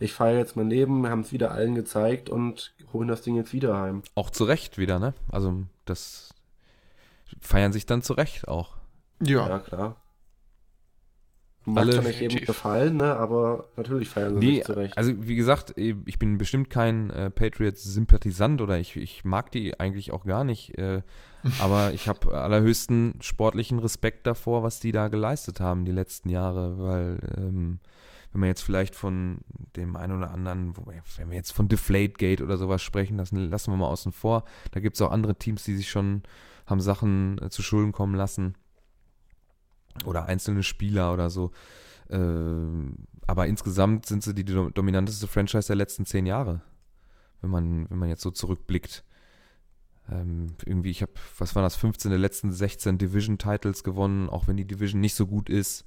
ich feiere jetzt mein Leben, haben es wieder allen gezeigt und holen das Ding jetzt wieder heim. Auch zu Recht wieder, ne? Also das feiern sich dann zu Recht auch. Ja. Ja, klar. Mag Alle- nicht jedem Definitiv. gefallen, ne, aber natürlich feiern sie Nee, sich zurecht. also wie gesagt, ich bin bestimmt kein äh, Patriots-Sympathisant oder ich, ich mag die eigentlich auch gar nicht. Äh, aber ich habe allerhöchsten sportlichen Respekt davor, was die da geleistet haben die letzten Jahre, weil ähm, wenn man jetzt vielleicht von dem einen oder anderen, wenn wir jetzt von Deflategate oder sowas sprechen, das lassen wir mal außen vor. Da gibt es auch andere Teams, die sich schon haben Sachen äh, zu Schulden kommen lassen. Oder einzelne Spieler oder so. Ähm, aber insgesamt sind sie die do- dominanteste Franchise der letzten zehn Jahre. Wenn man, wenn man jetzt so zurückblickt. Ähm, irgendwie, ich habe, was waren das, 15 der letzten 16 Division-Titles gewonnen, auch wenn die Division nicht so gut ist.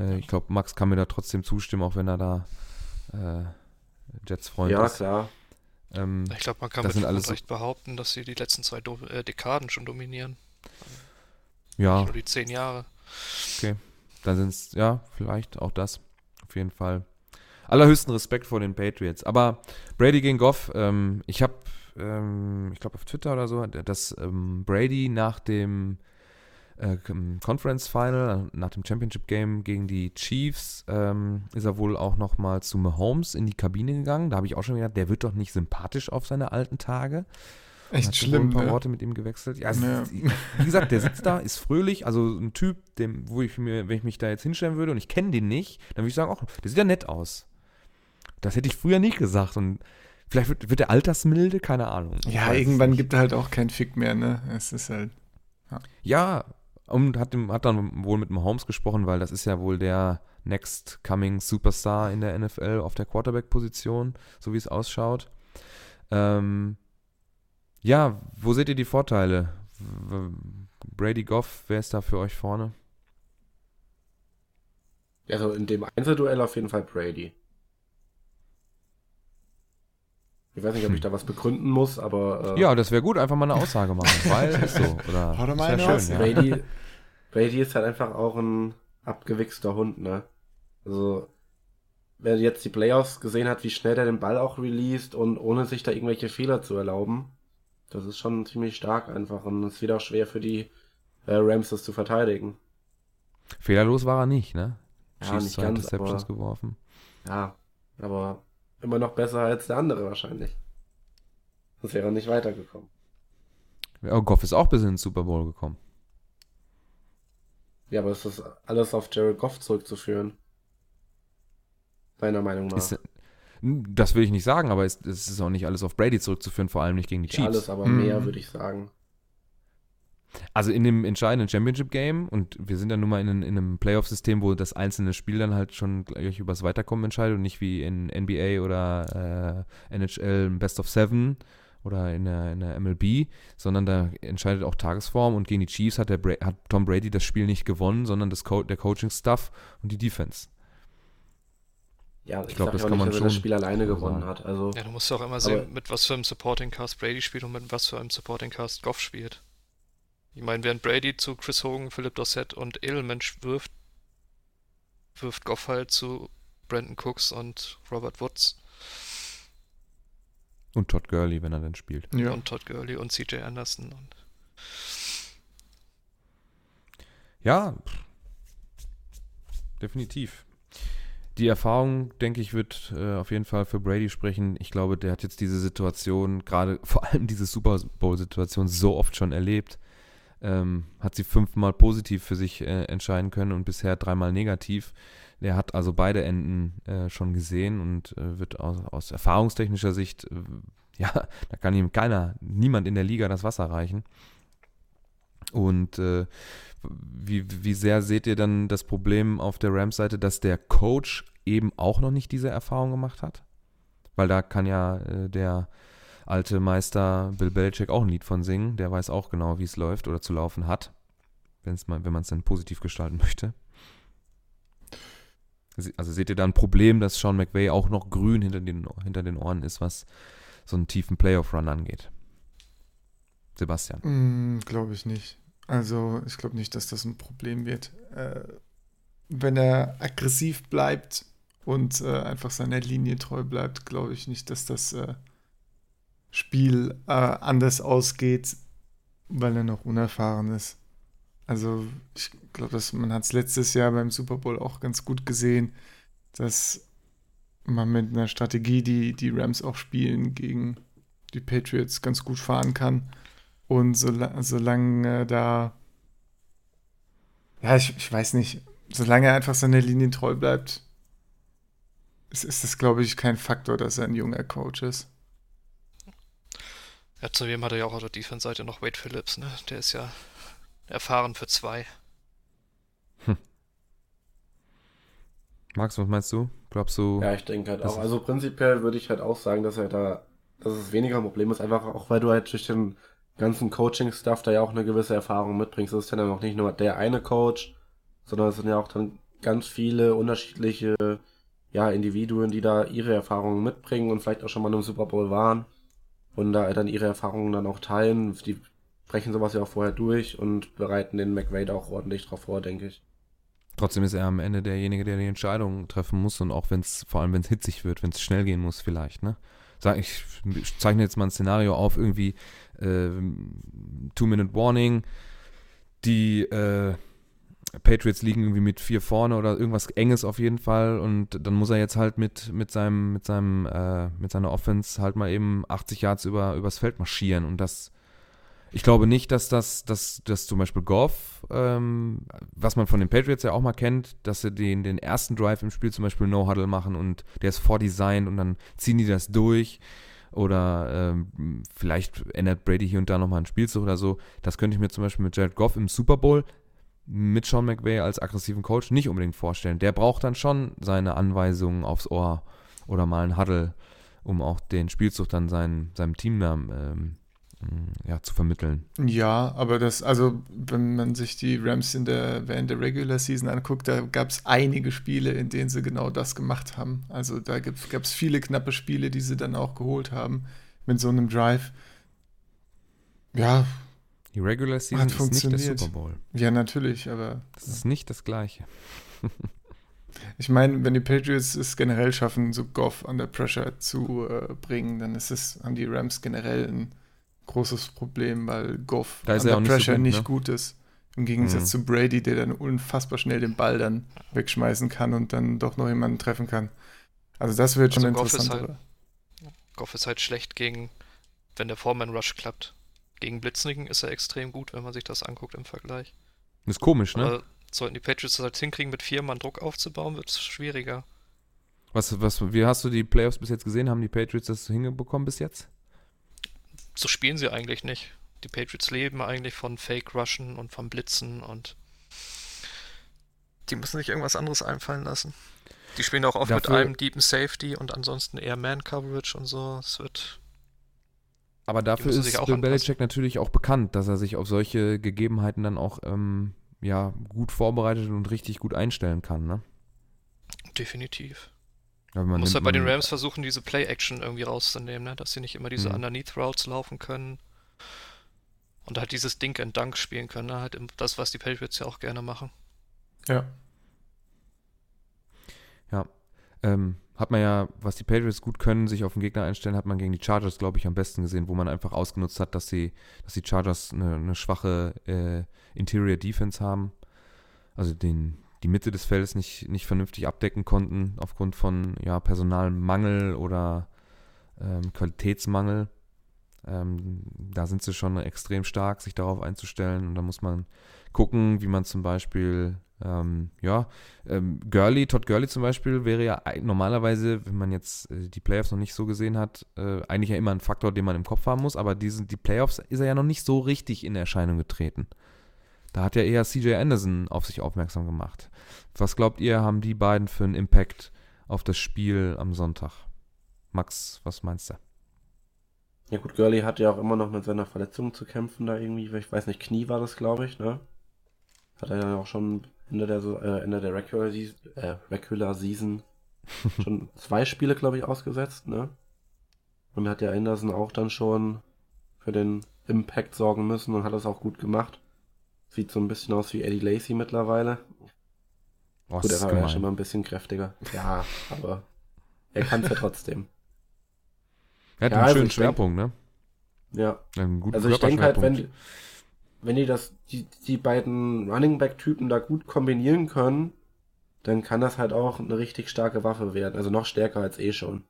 Äh, ich glaube, Max kann mir da trotzdem zustimmen, auch wenn er da äh, Jets-Freund ja, ist. klar. Ähm, Ich glaube, man kann Das mit alles Recht behaupten, dass sie die letzten zwei Do äh, Dekaden schon dominieren. ja, Nur die zehn Jahre. Dann sind es, ja, vielleicht auch das. Auf jeden Fall. Allerhöchsten Respekt vor den Patriots. Aber Brady gegen Goff, ähm, ich habe, ähm, ich glaube auf Twitter oder so, dass ähm, Brady nach dem äh, Conference Final, nach dem Championship Game gegen die Chiefs, ähm, ist er wohl auch nochmal zu Mahomes in die Kabine gegangen. Da habe ich auch schon gedacht, der wird doch nicht sympathisch auf seine alten Tage. Echt Hat schlimm, Ein paar ne? Worte mit ihm gewechselt. Ja, es Ja. wie gesagt, der sitzt da, ist fröhlich, also ein Typ, dem, wo ich mir, wenn ich mich da jetzt hinstellen würde und ich kenne den nicht, dann würde ich sagen, ach, der sieht ja nett aus. Das hätte ich früher nicht gesagt und vielleicht wird, wird der altersmilde, keine Ahnung. Ja, irgendwann nicht. gibt er halt auch keinen Fick mehr, ne? Es ist halt. Ja, und hat, dem, hat dann wohl mit Mahomes gesprochen, weil das ist ja wohl der Next Coming Superstar in der NFL auf der Quarterback-Position, so wie es ausschaut. Ähm, ja, wo seht ihr die Vorteile? Brady Goff, wer ist da für euch vorne? Also in dem Einzelduell auf jeden Fall Brady. Ich weiß nicht, ob ich da was begründen muss, aber äh, Ja, das wäre gut, einfach mal eine Aussage machen, weil ist so. Oder Hau doch mal ist eine ja raus. schön, ja. Brady, Brady ist halt einfach auch ein abgewichster Hund, ne? Also, wer jetzt die Playoffs gesehen hat, wie schnell der den Ball auch released und ohne sich da irgendwelche Fehler zu erlauben, das ist schon ziemlich stark einfach und es wird auch schwer für die äh, Rams das zu verteidigen. Fehlerlos war er nicht, ne? Ja, Chiefs nicht zwei ganz, Interceptions aber- geworfen. Ja, aber immer noch besser als der andere wahrscheinlich. Sonst wäre er nicht weitergekommen. Oh, Goff ist auch bis in den Super Bowl gekommen. Ja, aber es ist alles auf Jared Goff zurückzuführen. Deiner Meinung nach. Ist, das will ich nicht sagen, aber es, es ist auch nicht alles auf Brady zurückzuführen, vor allem nicht gegen die Ja, Chiefs. alles, aber Mhm. mehr, würde ich sagen. Also in dem entscheidenden Championship-Game, und wir sind ja nun mal in, einem- in einem Playoff-System, wo das einzelne Spiel dann halt schon gleich übers Weiterkommen entscheidet und nicht wie in NBA oder äh, NHL Best of Seven oder in der, in der MLB, sondern da entscheidet auch Tagesform und gegen die Chiefs hat, der Bra hat Tom Brady das Spiel nicht gewonnen, sondern das Co der Coaching-Stuff und die Defense. Ja, ich, glaub, sag das kann nicht, man dass er das schon Spiel alleine gewonnen hat. Also, Ja, du musst auch immer Aber- sehen, mit was für einem Supporting Cast Brady spielt und mit was für einem Supporting Cast Goff spielt. Ich meine, während Brady zu Chris Hogan, Philip Dorsett und Edelman wirft, wirft Goff halt zu Brandon Cooks und Robert Woods Und Todd Gurley, wenn er dann spielt. Ja. und Todd Gurley und CJ Anderson. Und Ja, definitiv. Die Erfahrung, denke ich, wird äh, auf jeden Fall für Brady sprechen. Ich glaube, der hat jetzt diese Situation, gerade vor allem diese Super Bowl-Situation, so oft schon erlebt. Ähm, hat sie fünfmal positiv für sich äh, entscheiden können und bisher dreimal negativ. Der hat also beide Enden äh, schon gesehen und äh, wird aus, aus erfahrungstechnischer Sicht, äh, ja, da kann ihm keiner, niemand in der Liga das Wasser reichen. Und äh, wie, wie sehr seht ihr dann das Problem auf der Rams-Seite, dass der Coach eben auch noch nicht diese Erfahrung gemacht hat? Weil da kann ja äh, der alte Meister Bill Belichick auch ein Lied von singen. Der weiß auch genau, wie es läuft oder zu laufen hat, wenn's mal, wenn man es dann positiv gestalten möchte. Also seht ihr da ein Problem, dass Sean McVay auch noch grün hinter den, hinter den Ohren ist, was so einen tiefen Playoff-Run angeht? Sebastian. Mm, glaube ich nicht. Also ich glaube nicht, dass das ein Problem wird. Äh, wenn er aggressiv bleibt und äh, einfach seiner Linie treu bleibt, glaube ich nicht, dass das äh, Spiel äh, anders ausgeht, weil er noch unerfahren ist. Also ich glaube, man hat es letztes Jahr beim Super Bowl auch ganz gut gesehen, dass man mit einer Strategie, die die Rams auch spielen, gegen die Patriots ganz gut fahren kann. Und solange, solange da, ja, ich, ich weiß nicht, solange er einfach seiner Linie treu bleibt, ist, ist das, glaube ich, kein Faktor, dass er ein junger Coach ist. Ja, zudem hat er ja auch auf der Defense-Seite noch Wade Phillips, ne? Der ist ja erfahren für zwei. Hm. Max, was meinst du? Glaubst du? Ja, ich denke halt auch. Also prinzipiell würde ich halt auch sagen, dass er da, dass es weniger ein Problem ist, einfach auch weil du halt durch den ganzen Coaching-Stuff da ja auch eine gewisse Erfahrung mitbringst. Das ist ja dann auch nicht nur der eine Coach, sondern es sind ja auch dann ganz viele unterschiedliche ja, Individuen, die da ihre Erfahrungen mitbringen und vielleicht auch schon mal im Super Bowl waren und da dann ihre Erfahrungen dann auch teilen. Die sprechen sowas ja auch vorher durch und bereiten den McVay auch ordentlich drauf vor, denke ich. Trotzdem ist er am Ende derjenige, der die Entscheidung treffen muss und auch wenn es, vor allem wenn es hitzig wird, wenn es schnell gehen muss vielleicht, ne? Sag ich, ich zeichne jetzt mal ein Szenario auf, irgendwie äh, Two-Minute-Warning, die äh, Patriots liegen irgendwie mit vier vorne oder irgendwas Enges auf jeden Fall und dann muss er jetzt halt mit, mit seinem, mit seinem, äh, mit seiner Offense halt mal eben 80 Yards über, übers Feld marschieren und das, ich glaube nicht, dass das, dass, dass zum Beispiel Goff, ähm, was man von den Patriots ja auch mal kennt, dass sie den, den ersten Drive im Spiel zum Beispiel No-Huddle machen und der ist vordesigned und dann ziehen die das durch oder ähm, vielleicht ändert Brady hier und da nochmal einen Spielzug oder so. Das könnte ich mir zum Beispiel mit Jared Goff im Super Bowl mit Sean McVay als aggressiven Coach nicht unbedingt vorstellen. Der braucht dann schon seine Anweisungen aufs Ohr oder mal einen Huddle, um auch den Spielzug dann sein, seinem Team ähm, ja, zu vermitteln. Ja, aber das, also wenn man sich die Rams in der, während der Regular Season anguckt, da gab es einige Spiele, in denen sie genau das gemacht haben. Also da gab es viele knappe Spiele, die sie dann auch geholt haben mit so einem Drive. Ja, die Regular Season ist nicht der Super Bowl. Ja, natürlich, aber. Das ist nicht das Gleiche. ich meine, wenn die Patriots es generell schaffen, so Goff under Pressure zu äh, bringen, dann ist es, haben die Rams generell ein großes Problem, weil Goff da under Pressure nicht, so gut, nicht ne? gut ist. Im Gegensatz mhm. zu Brady, der dann unfassbar schnell den Ball dann wegschmeißen kann und dann doch noch jemanden treffen kann. Also das wird schon also interessant. Goff, halt, Goff ist halt schlecht gegen, wenn der Foreman Rush klappt. Gegen Blitznigen ist er extrem gut, wenn man sich das anguckt im Vergleich. Ist komisch, ne? Aber sollten die Patriots das halt hinkriegen, mit vier Mann Druck aufzubauen, wird es schwieriger. Was, was, wie hast du die Playoffs bis jetzt gesehen? Haben die Patriots das hingekommen bis jetzt? So spielen sie eigentlich nicht. Die Patriots leben eigentlich von Fake Rushen und vom Blitzen und die müssen sich irgendwas anderes einfallen lassen. Die spielen auch oft Dafür, mit einem Deepen Safety und ansonsten eher Man Coverage und so. Es wird aber dafür ist Bill Belichick natürlich auch bekannt, dass er sich auf solche Gegebenheiten dann auch ähm, ja, gut vorbereitet und richtig gut einstellen kann, ne? Definitiv. Ja, man muss halt bei den Rams versuchen, diese Play-Action irgendwie rauszunehmen, ne? dass sie nicht immer diese mhm. Underneath-Routes laufen können und halt dieses Dink and Dunk spielen können, ne? halt das, was die Patriots ja auch gerne machen. Ja. Ähm, hat man ja, was die Patriots gut können, sich auf den Gegner einstellen, hat man gegen die Chargers, glaube ich, am besten gesehen, wo man einfach ausgenutzt hat, dass sie, dass die Chargers eine, eine schwache äh, Interior Defense haben. Also den, die Mitte des Feldes nicht, nicht vernünftig abdecken konnten, aufgrund von ja, Personalmangel oder ähm, Qualitätsmangel. Ähm, da sind sie schon extrem stark, sich darauf einzustellen. Und da muss man gucken, wie man zum Beispiel ähm, ja, ähm, Gurley, Todd Gurley zum Beispiel wäre ja normalerweise, wenn man jetzt äh, die Playoffs noch nicht so gesehen hat, äh, eigentlich ja immer ein Faktor, den man im Kopf haben muss, aber diesen, die Playoffs ist er ja noch nicht so richtig in Erscheinung getreten. Da hat ja eher CJ Anderson auf sich aufmerksam gemacht. Was glaubt ihr, haben die beiden für einen Impact auf das Spiel am Sonntag? Max, was meinst du? Ja gut, Gurley hat ja auch immer noch mit seiner Verletzung zu kämpfen da irgendwie. Ich weiß nicht, Knie war das, glaube ich, ne? Hat er ja auch schon Ende der, äh, Ende der Regular, Season, äh, Regular Season schon zwei Spiele, glaube ich, ausgesetzt, ne? Und hat ja Anderson auch dann schon für den Impact sorgen müssen und hat das auch gut gemacht. Sieht so ein bisschen aus wie Eddie Lacey mittlerweile. Oh, gut, er war ja schon mal ein bisschen kräftiger. Ja, aber er kann es ja trotzdem. Er hat Ja, einen also schönen ich denk- Schwerpunkt, ne? Ja, Einen guten Also ich denke halt, wenn, wenn die das, die, die beiden Running Back Typen da gut kombinieren können, dann kann das halt auch eine richtig starke Waffe werden. Also noch stärker als eh schon.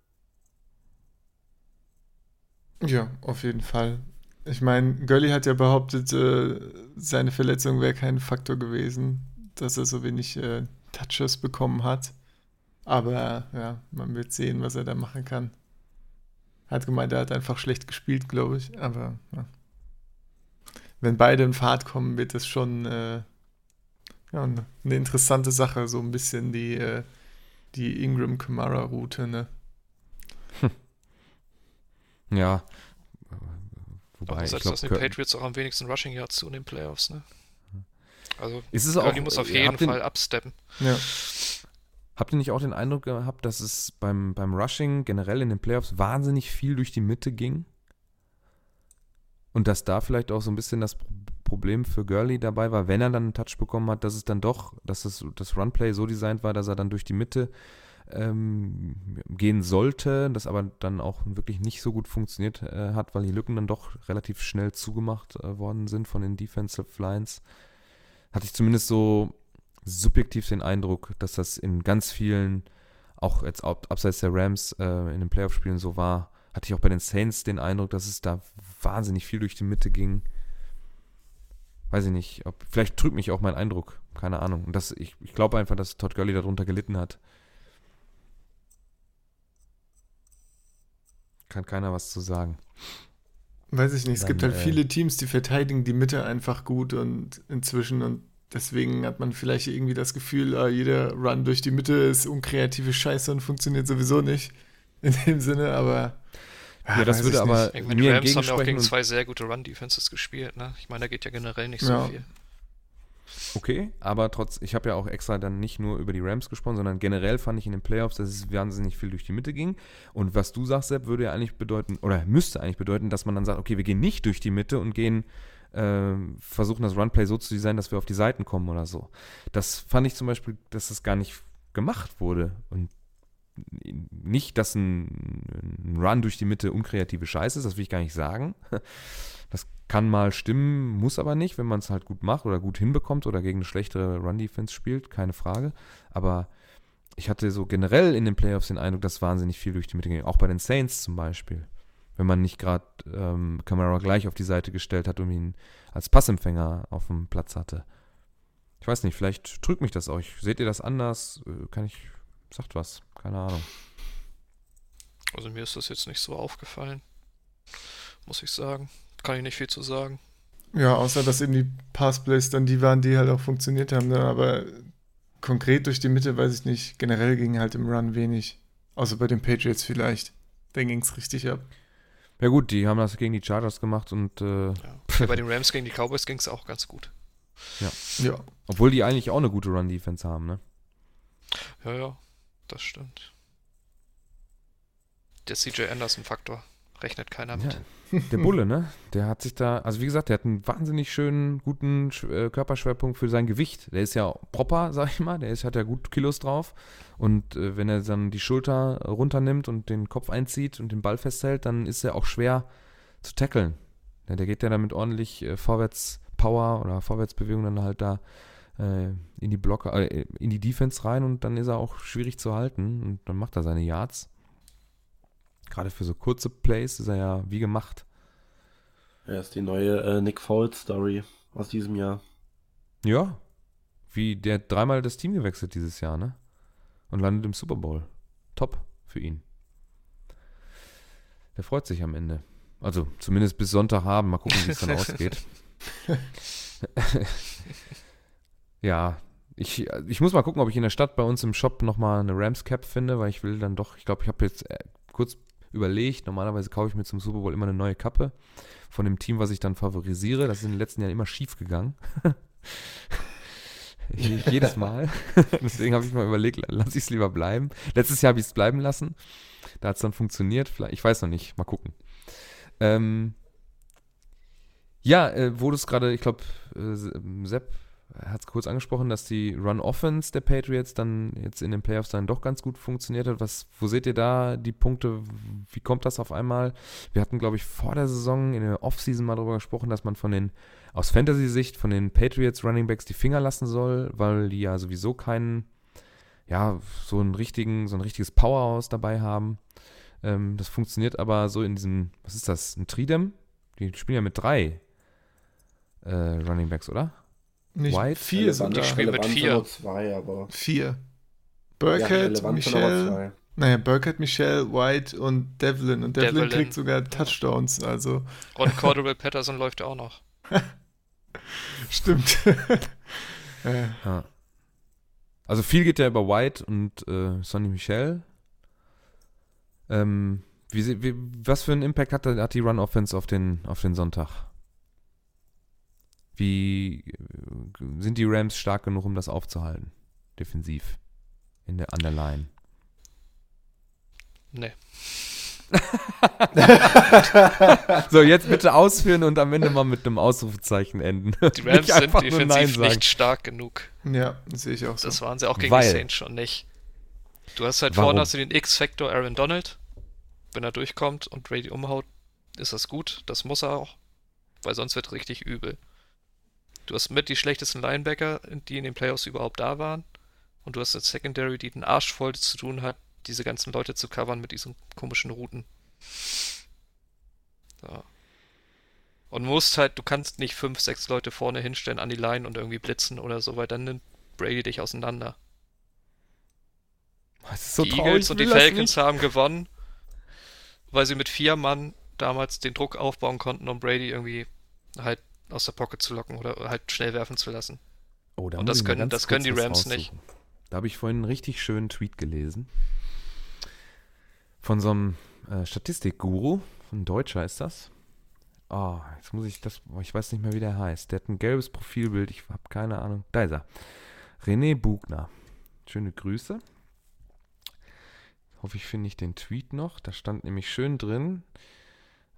Ja, auf jeden Fall. Ich meine, Gully hat ja behauptet, äh, seine Verletzung wäre kein Faktor gewesen, dass er so wenig äh, Touches bekommen hat. Aber ja, man wird sehen, was er da machen kann. Hat gemeint, er hat einfach schlecht gespielt, glaube ich. Aber ja. Wenn beide in Fahrt kommen, wird das schon äh, ja, eine interessante Sache. So ein bisschen die, äh, die Ingram-Kamara-Route, ne? Ja. Wobei, Aber ich glaube, das den Patriots auch am wenigsten Rushing Yards zu in den Playoffs, ne? Also, ist es auch, muss auf ihr jeden Fall absteppen. Ja. Habt ihr nicht auch den Eindruck gehabt, dass es beim, beim Rushing generell in den Playoffs wahnsinnig viel durch die Mitte ging? Und dass da vielleicht auch so ein bisschen das Pro- Problem für Gurley dabei war, wenn er dann einen Touch bekommen hat, dass es dann doch, dass das, das Runplay so designt war, dass er dann durch die Mitte ähm, gehen sollte, das aber dann auch wirklich nicht so gut funktioniert äh, hat, weil die Lücken dann doch relativ schnell zugemacht äh, worden sind von den Defensive Lines. Hatte ich zumindest so subjektiv den Eindruck, dass das in ganz vielen, auch jetzt ab, abseits der Rams äh, in den Playoff-Spielen so war. Hatte ich auch bei den Saints den Eindruck, dass es da wahnsinnig viel durch die Mitte ging. Weiß ich nicht, ob, vielleicht trügt mich auch mein Eindruck, keine Ahnung. Und das, ich, ich glaube einfach, dass Todd Gurley darunter gelitten hat. Kann keiner was zu sagen. Weiß ich nicht. Es Dann, gibt halt äh, viele Teams, die verteidigen die Mitte einfach gut und inzwischen und deswegen hat man vielleicht irgendwie das Gefühl, ah, jeder Run durch die Mitte ist unkreative Scheiße und funktioniert sowieso nicht in dem Sinne, aber Ja, das weiß würde ich aber- nicht. Mir Rams haben ja auch gegen zwei sehr gute Run-Defenses gespielt, ne? Ich meine, da geht ja generell nicht so Ja. viel. Okay, aber trotz, ich habe ja auch extra dann nicht nur über die Rams gesprochen, sondern generell fand ich in den Playoffs, dass es wahnsinnig viel durch die Mitte ging. Und was du sagst, Sepp, würde ja eigentlich bedeuten, oder müsste eigentlich bedeuten, dass man dann sagt, okay, wir gehen nicht durch die Mitte und gehen, ähm, versuchen das Runplay so zu designen, dass wir auf die Seiten kommen oder so. Das fand ich zum Beispiel, dass das gar nicht gemacht wurde. Und nicht, dass ein, ein Run durch die Mitte unkreative Scheiße ist, das will ich gar nicht sagen. Das kann mal stimmen, muss aber nicht, wenn man es halt gut macht oder gut hinbekommt oder gegen eine schlechtere Run-Defense spielt, keine Frage. Aber ich hatte so generell in den Playoffs den Eindruck, dass wahnsinnig viel durch die Mitte ging. Auch bei den Saints zum Beispiel. Wenn man nicht gerade ähm, Camara gleich auf die Seite gestellt hat und ihn als Passempfänger auf dem Platz hatte. Ich weiß nicht, vielleicht trügt mich das euch. Seht ihr das anders? Äh, Kann ich, sagt was, keine Ahnung. Also mir ist das jetzt nicht so aufgefallen, muss ich sagen. Kann ich nicht viel zu sagen. Ja, außer dass eben die Passplays dann die waren, die halt auch funktioniert haben, ne? aber konkret durch die Mitte weiß ich nicht. Generell ging halt im Run wenig. Außer bei den Patriots vielleicht. Dann ging es richtig ab. Ja gut, die haben das gegen die Chargers gemacht und äh, Ja. Bei den Rams gegen die Cowboys ging es auch ganz gut. Ja, obwohl die eigentlich auch eine gute Run-Defense haben, ne? Ja, ja, das stimmt. Der CJ Anderson-Faktor rechnet keiner mit. Ja, der Bulle, ne? Der hat sich da, also wie gesagt, der hat einen wahnsinnig schönen, guten äh, Körperschwerpunkt für sein Gewicht. Der ist ja proper, sag ich mal, der ist, hat ja gut Kilos drauf. Und äh, wenn er dann die Schulter runternimmt und den Kopf einzieht und den Ball festhält, dann ist er auch schwer zu tackeln. Ja, der geht ja damit ordentlich äh, Vorwärts-Power oder Vorwärtsbewegung dann halt da in die Blocker, äh, in die Defense rein und dann ist er auch schwierig zu halten und dann macht er seine Yards. Gerade für so kurze Plays ist er ja wie gemacht. Er ist die neue äh, Nick Foles Story aus diesem Jahr. Ja. Wie der hat dreimal das Team gewechselt dieses Jahr, ne? Und landet im Super Bowl. Top für ihn. Der freut sich am Ende. Also zumindest bis Sonntagabend. Mal gucken, wie es dann ausgeht. ja, ich, ich muss mal gucken, ob ich in der Stadt bei uns im Shop nochmal eine Rams Cap finde, weil ich will dann doch, ich glaube, ich habe jetzt äh, kurz überlegt, normalerweise kaufe ich mir zum Super Bowl immer eine neue Kappe von dem Team, was ich dann favorisiere. Das ist in den letzten Jahren immer schief gegangen. Jedes Mal. Deswegen habe ich mal überlegt, lasse ich es lieber bleiben. Letztes Jahr habe ich es bleiben lassen. Da hat es dann funktioniert. Vielleicht, ich weiß noch nicht. Mal gucken. Ähm, ja, äh, wo du es gerade, ich glaube, äh, Sepp hat es kurz angesprochen, dass die Run-Offense der Patriots dann jetzt in den Playoffs dann doch ganz gut funktioniert hat. Was, wo seht ihr da die Punkte? Wie kommt das auf einmal? Wir hatten, glaube ich, vor der Saison in der Offseason mal darüber gesprochen, dass man von den, aus Fantasy-Sicht, von den Patriots Running Backs die Finger lassen soll, weil die ja sowieso keinen, ja, so einen richtigen, so ein richtiges Powerhouse dabei haben. Ähm, das funktioniert aber so in diesem, was ist das, ein Tridem? Die spielen ja mit drei äh, Running Backs, oder? Nicht White? vier sind Die da. spielen mit vier. nur zwei, aber. Vier. Ja, Burkett, aber Michelle, naja, Burkett, Michelle, White und Devlin. Und Devlin, Devlin. kriegt sogar Touchdowns, also Und Cordell Patterson läuft auch noch. stimmt. äh, Ja. Also viel geht ja über White und äh, Sonny Michel. Ähm, wie, wie, was für einen Impact hat, hat die Run-Offense auf den, auf den Sonntag? Wie äh, sind die Rams stark genug, um das aufzuhalten? Defensiv. In der, an der Line. Nee. So, jetzt bitte ausführen und am Ende mal mit einem Ausrufezeichen enden. Die Rams Nicht sind einfach nur Nein defensiv nicht stark genug. ja, sehe ich auch so. Das waren sie auch gegen Weil- die Saints schon nicht. Du hast halt Warum? vorne hast du den X-Factor Aaron Donald. Wenn er durchkommt und Brady umhaut, ist das gut. Das muss er auch. Weil sonst wird richtig übel. Du hast mit die schlechtesten Linebacker, die in den Playoffs überhaupt da waren. Und du hast eine Secondary, die den Arsch voll zu tun hat, diese ganzen Leute zu covern mit diesen komischen Routen. So. Und musst halt, du kannst nicht fünf, sechs Leute vorne hinstellen an die Line und irgendwie blitzen oder so, weil dann nimmt Brady dich auseinander. Das ist so die Eagles und die Falcons haben gewonnen, weil sie mit vier Mann damals den Druck aufbauen konnten, um Brady irgendwie halt aus der Pocket zu locken oder halt schnell werfen zu lassen. Oh, da Und das können- das können die Rams nicht. Da habe ich vorhin einen richtig schönen Tweet gelesen. Von so einem äh, Statistikguru. Ein Deutscher ist das. Oh, jetzt muss ich das. Ich weiß nicht mehr, wie der heißt. Der hat ein gelbes Profilbild. Ich habe keine Ahnung. Da ist er. René Bugner. Schöne Grüße. Hoffe, ich finde ich den Tweet noch. Da stand nämlich schön drin.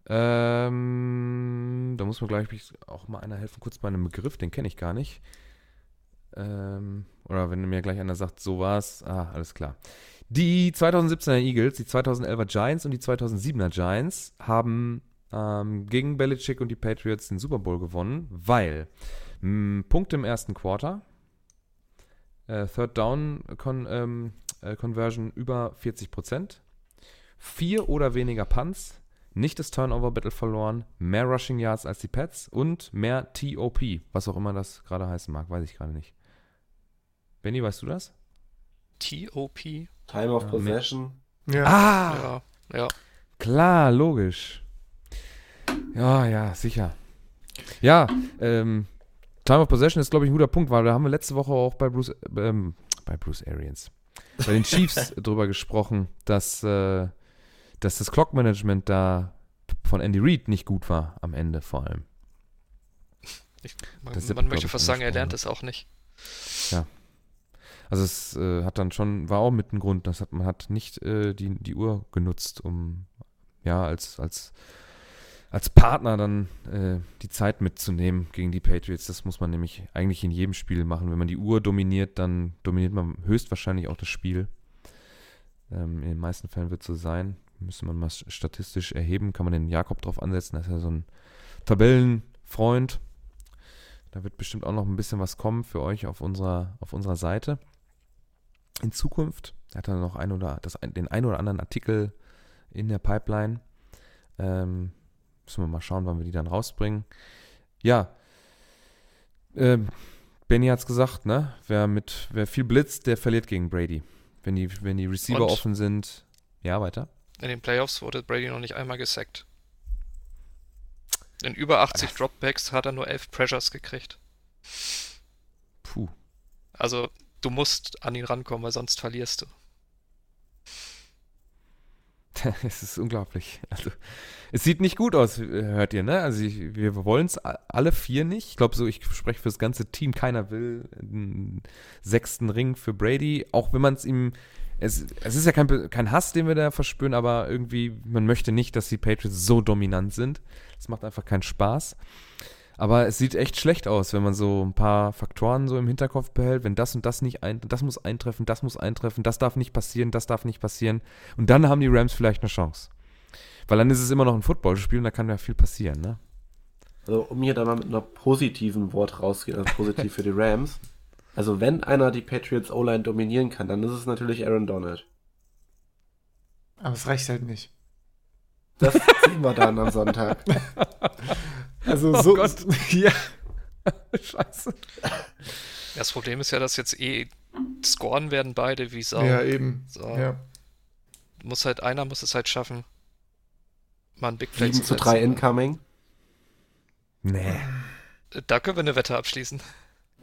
Ähm, da muss mir gleich auch mal einer helfen, kurz bei einem Begriff, den kenne ich gar nicht. Ähm, oder wenn mir gleich einer sagt, so war's, ah, alles klar. Die 2017er Eagles, die 2011er Giants und die 2007er Giants haben ähm, gegen Belichick und die Patriots den Super Bowl gewonnen, weil mh, Punkte im ersten Quarter, äh, Third Down Con, ähm, äh, Conversion über 40 Prozent, vier oder weniger Punts, nicht das Turnover Battle verloren, mehr Rushing Yards als die Pets und mehr TOP, was auch immer das gerade heißen mag, weiß ich gerade nicht. Benny, weißt du das? TOP? Time of Ja, Possession. Ja. Ah, Ja, ja. klar, logisch. Ja, ja, sicher. Ja, ähm, Time of Possession ist, glaube ich, ein guter Punkt, weil da haben wir letzte Woche auch bei Bruce, ähm, bei Bruce Arians, bei den Chiefs drüber gesprochen, dass, äh, dass das Clock-Management da von Andy Reid nicht gut war, am Ende vor allem. Ich, man, man glaub möchte fast sagen, er lernt ne? es auch nicht. Also es äh, hat dann schon, war auch mit ein Grund, das hat, man hat nicht äh, die, die Uhr genutzt, um ja als, als, als Partner dann äh, die Zeit mitzunehmen gegen die Patriots. Das muss man nämlich eigentlich in jedem Spiel machen. Wenn man die Uhr dominiert, dann dominiert man höchstwahrscheinlich auch das Spiel. Ähm, in den meisten Fällen wird es so sein. Müsste man mal statistisch erheben, kann man den Jakob drauf ansetzen, das ist ja so ein Tabellenfreund. Da wird bestimmt auch noch ein bisschen was kommen für euch auf unserer, auf unserer Seite in Zukunft. Er hat dann noch ein oder das, den ein oder anderen Artikel in der Pipeline. Ähm, müssen wir mal schauen, wann wir die dann rausbringen. Ja, ähm, Benny hat es gesagt, ne? Wer mit, wer viel blitzt, der verliert gegen Brady. Wenn die, wenn die Receiver Und? offen sind. Ja, weiter. In den Playoffs wurde Brady noch nicht einmal gesackt. In über 80 Dropbacks hat er nur 11 Pressures gekriegt. Puh. Also, du musst an ihn rankommen, weil sonst verlierst du. Es ist unglaublich. Also, es sieht nicht gut aus, hört ihr, ne? Also, ich, wir wollen es alle vier nicht. Ich glaube, so, ich spreche für das ganze Team. Keiner will einen sechsten Ring für Brady, auch wenn man es ihm. Es, es ist ja kein, kein Hass, den wir da verspüren, aber irgendwie, man möchte nicht, dass die Patriots so dominant sind. Es macht einfach keinen Spaß. Aber es sieht echt schlecht aus, wenn man so ein paar Faktoren so im Hinterkopf behält, wenn das und das nicht ein, das muss eintreffen, das muss eintreffen, das darf nicht passieren, das darf nicht passieren. Und dann haben die Rams vielleicht eine Chance. Weil dann ist es immer noch ein Footballspiel und da kann ja viel passieren, ne? Also, um hier dann mal mit einer positiven Wort rauszugehen, also positiv für die Rams. Also, wenn einer die Patriots O-Line dominieren kann, dann ist es natürlich Aaron Donald. Aber es reicht halt nicht. Das sehen wir dann am Sonntag. Also Oh so. Gott. Ja. Scheiße. Das Problem ist ja, dass jetzt eh scoren werden beide wie Sau. Ja, eben. So. Ja. Muss halt, einer muss es halt schaffen, mal ein Big Play 7 zu zu setzen. 3 incoming. Nee. Da können wir eine Wette abschließen.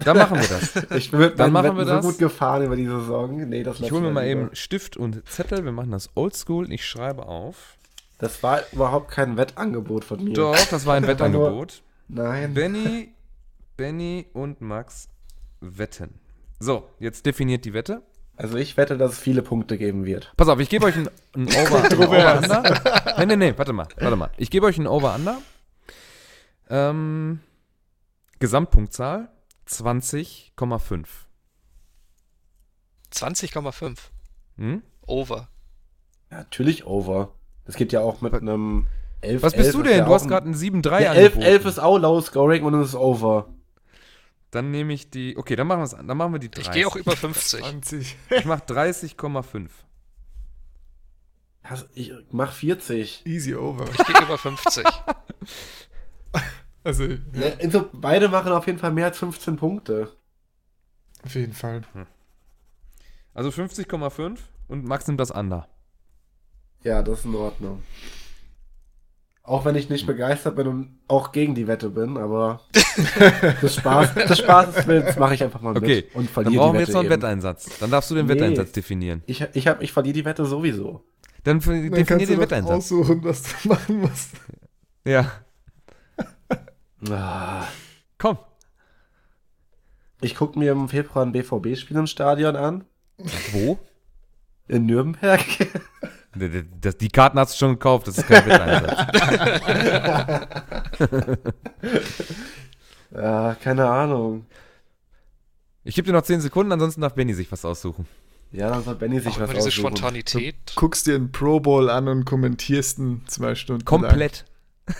Dann machen wir das. Ich bin mit Dann machen wir Wetten das. so gut gefahren über die Saison. Nee, das Ich hole mir mal lieber. eben Stift und Zettel. Wir machen das oldschool. Ich schreibe auf. Das war überhaupt kein Wettangebot von mir. Doch, das war ein Wettangebot. Nein. Benny, Benny und Max wetten. So, jetzt definiert die Wette. Also ich wette, dass es viele Punkte geben wird. Pass auf, ich gebe euch ein, ein Over, ein Over-Under. Nee, nee, nee, warte mal, warte mal. Ich gebe euch ein Over-Under. Ähm, Gesamtpunktzahl 20,5. 20,5. Hm? Over. Ja, natürlich over. Das geht ja auch mit einem 11. Was bist 11 du ist denn? Ja Du hast gerade ein 7-3 ja, 11, angeboten. 11 ist auch low scoring und es ist over. Dann nehme ich die. Okay, dann machen wir es an. Dann machen wir die 30. Ich gehe auch über 50. 20. Ich mache 30,5. Also, Ich mach 40. Easy over. Ich gehe über 50. Also, ja, Ja, also beide machen auf jeden Fall mehr als 15 Punkte. auf jeden Fall. Also 50,5 und Max nimmt das Under. Ja, das ist in Ordnung. Auch wenn ich nicht begeistert bin und auch gegen die Wette bin, aber des Spaß, des Spaßes willens mache ich einfach mal mit Okay, und Dann verliere brauchen die wir Wette jetzt noch einen eben. Wetteinsatz. Dann darfst du den Nee. Wetteinsatz definieren. Ich, ich, hab, ich verliere die Wette sowieso. Dann f- definier den Wetteinsatz. aussuchen, was du machen musst. Ja, Ah. komm. Ich gucke mir im Februar ein BVB-Spiel im Stadion an. Wo? In Nürnberg. Das- Die Karten hast du schon gekauft, das ist kein Wetteinsatz. ja, keine Ahnung. Ich gebe dir noch 10 Sekunden, ansonsten darf Benny sich was aussuchen. Ja, dann soll Benny sich Auch was diese aussuchen. Spontanität. Guckst dir einen Pro Bowl an und kommentierst ihn zwei Stunden Komplett.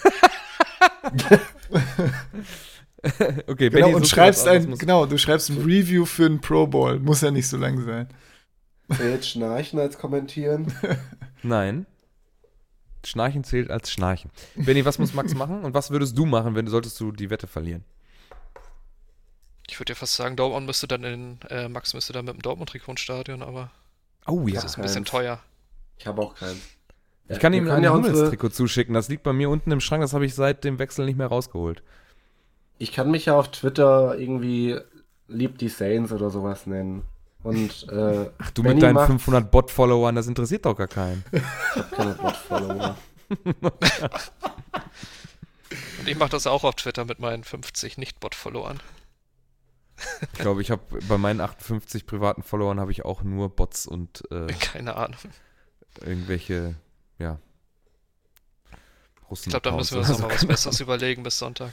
okay. Genau, sucht und schreibst ein, genau, du schreibst ein Review für einen Pro Bowl. Muss ja nicht so lang sein. Zählt Schnarchen als kommentieren. Nein. Schnarchen zählt als Schnarchen. Benny, was muss Max machen und was würdest du machen, wenn du solltest du die Wette verlieren? Ich würde ja fast sagen, Dortmund müsste dann in, äh, Max müsste dann mit dem Dortmund-Trikot ins Stadion, aber Oh das ist ein bisschen teuer. Ich habe auch keinen. Ich kann ihm ein ja unsere, Hummelstrikot zuschicken. Das liegt bei mir unten im Schrank. Das habe ich seit dem Wechsel nicht mehr rausgeholt. Ich kann mich ja auf Twitter irgendwie lieb die Saints oder sowas nennen. Und äh, Ach, du Benny mit deinen macht- 500 Bot-Followern, das interessiert doch gar keinen. Ich hab keine Bot-Follower. Und ich mache das auch auf Twitter mit meinen 50 Nicht-Bot-Followern. Ich glaube, ich habe bei meinen 58 privaten Followern habe ich auch nur Bots und äh, Keine Ahnung. irgendwelche, ja. Russen Ich glaube, da müssen wir uns Accounts noch mal oder was. Besseres überlegen bis Sonntag.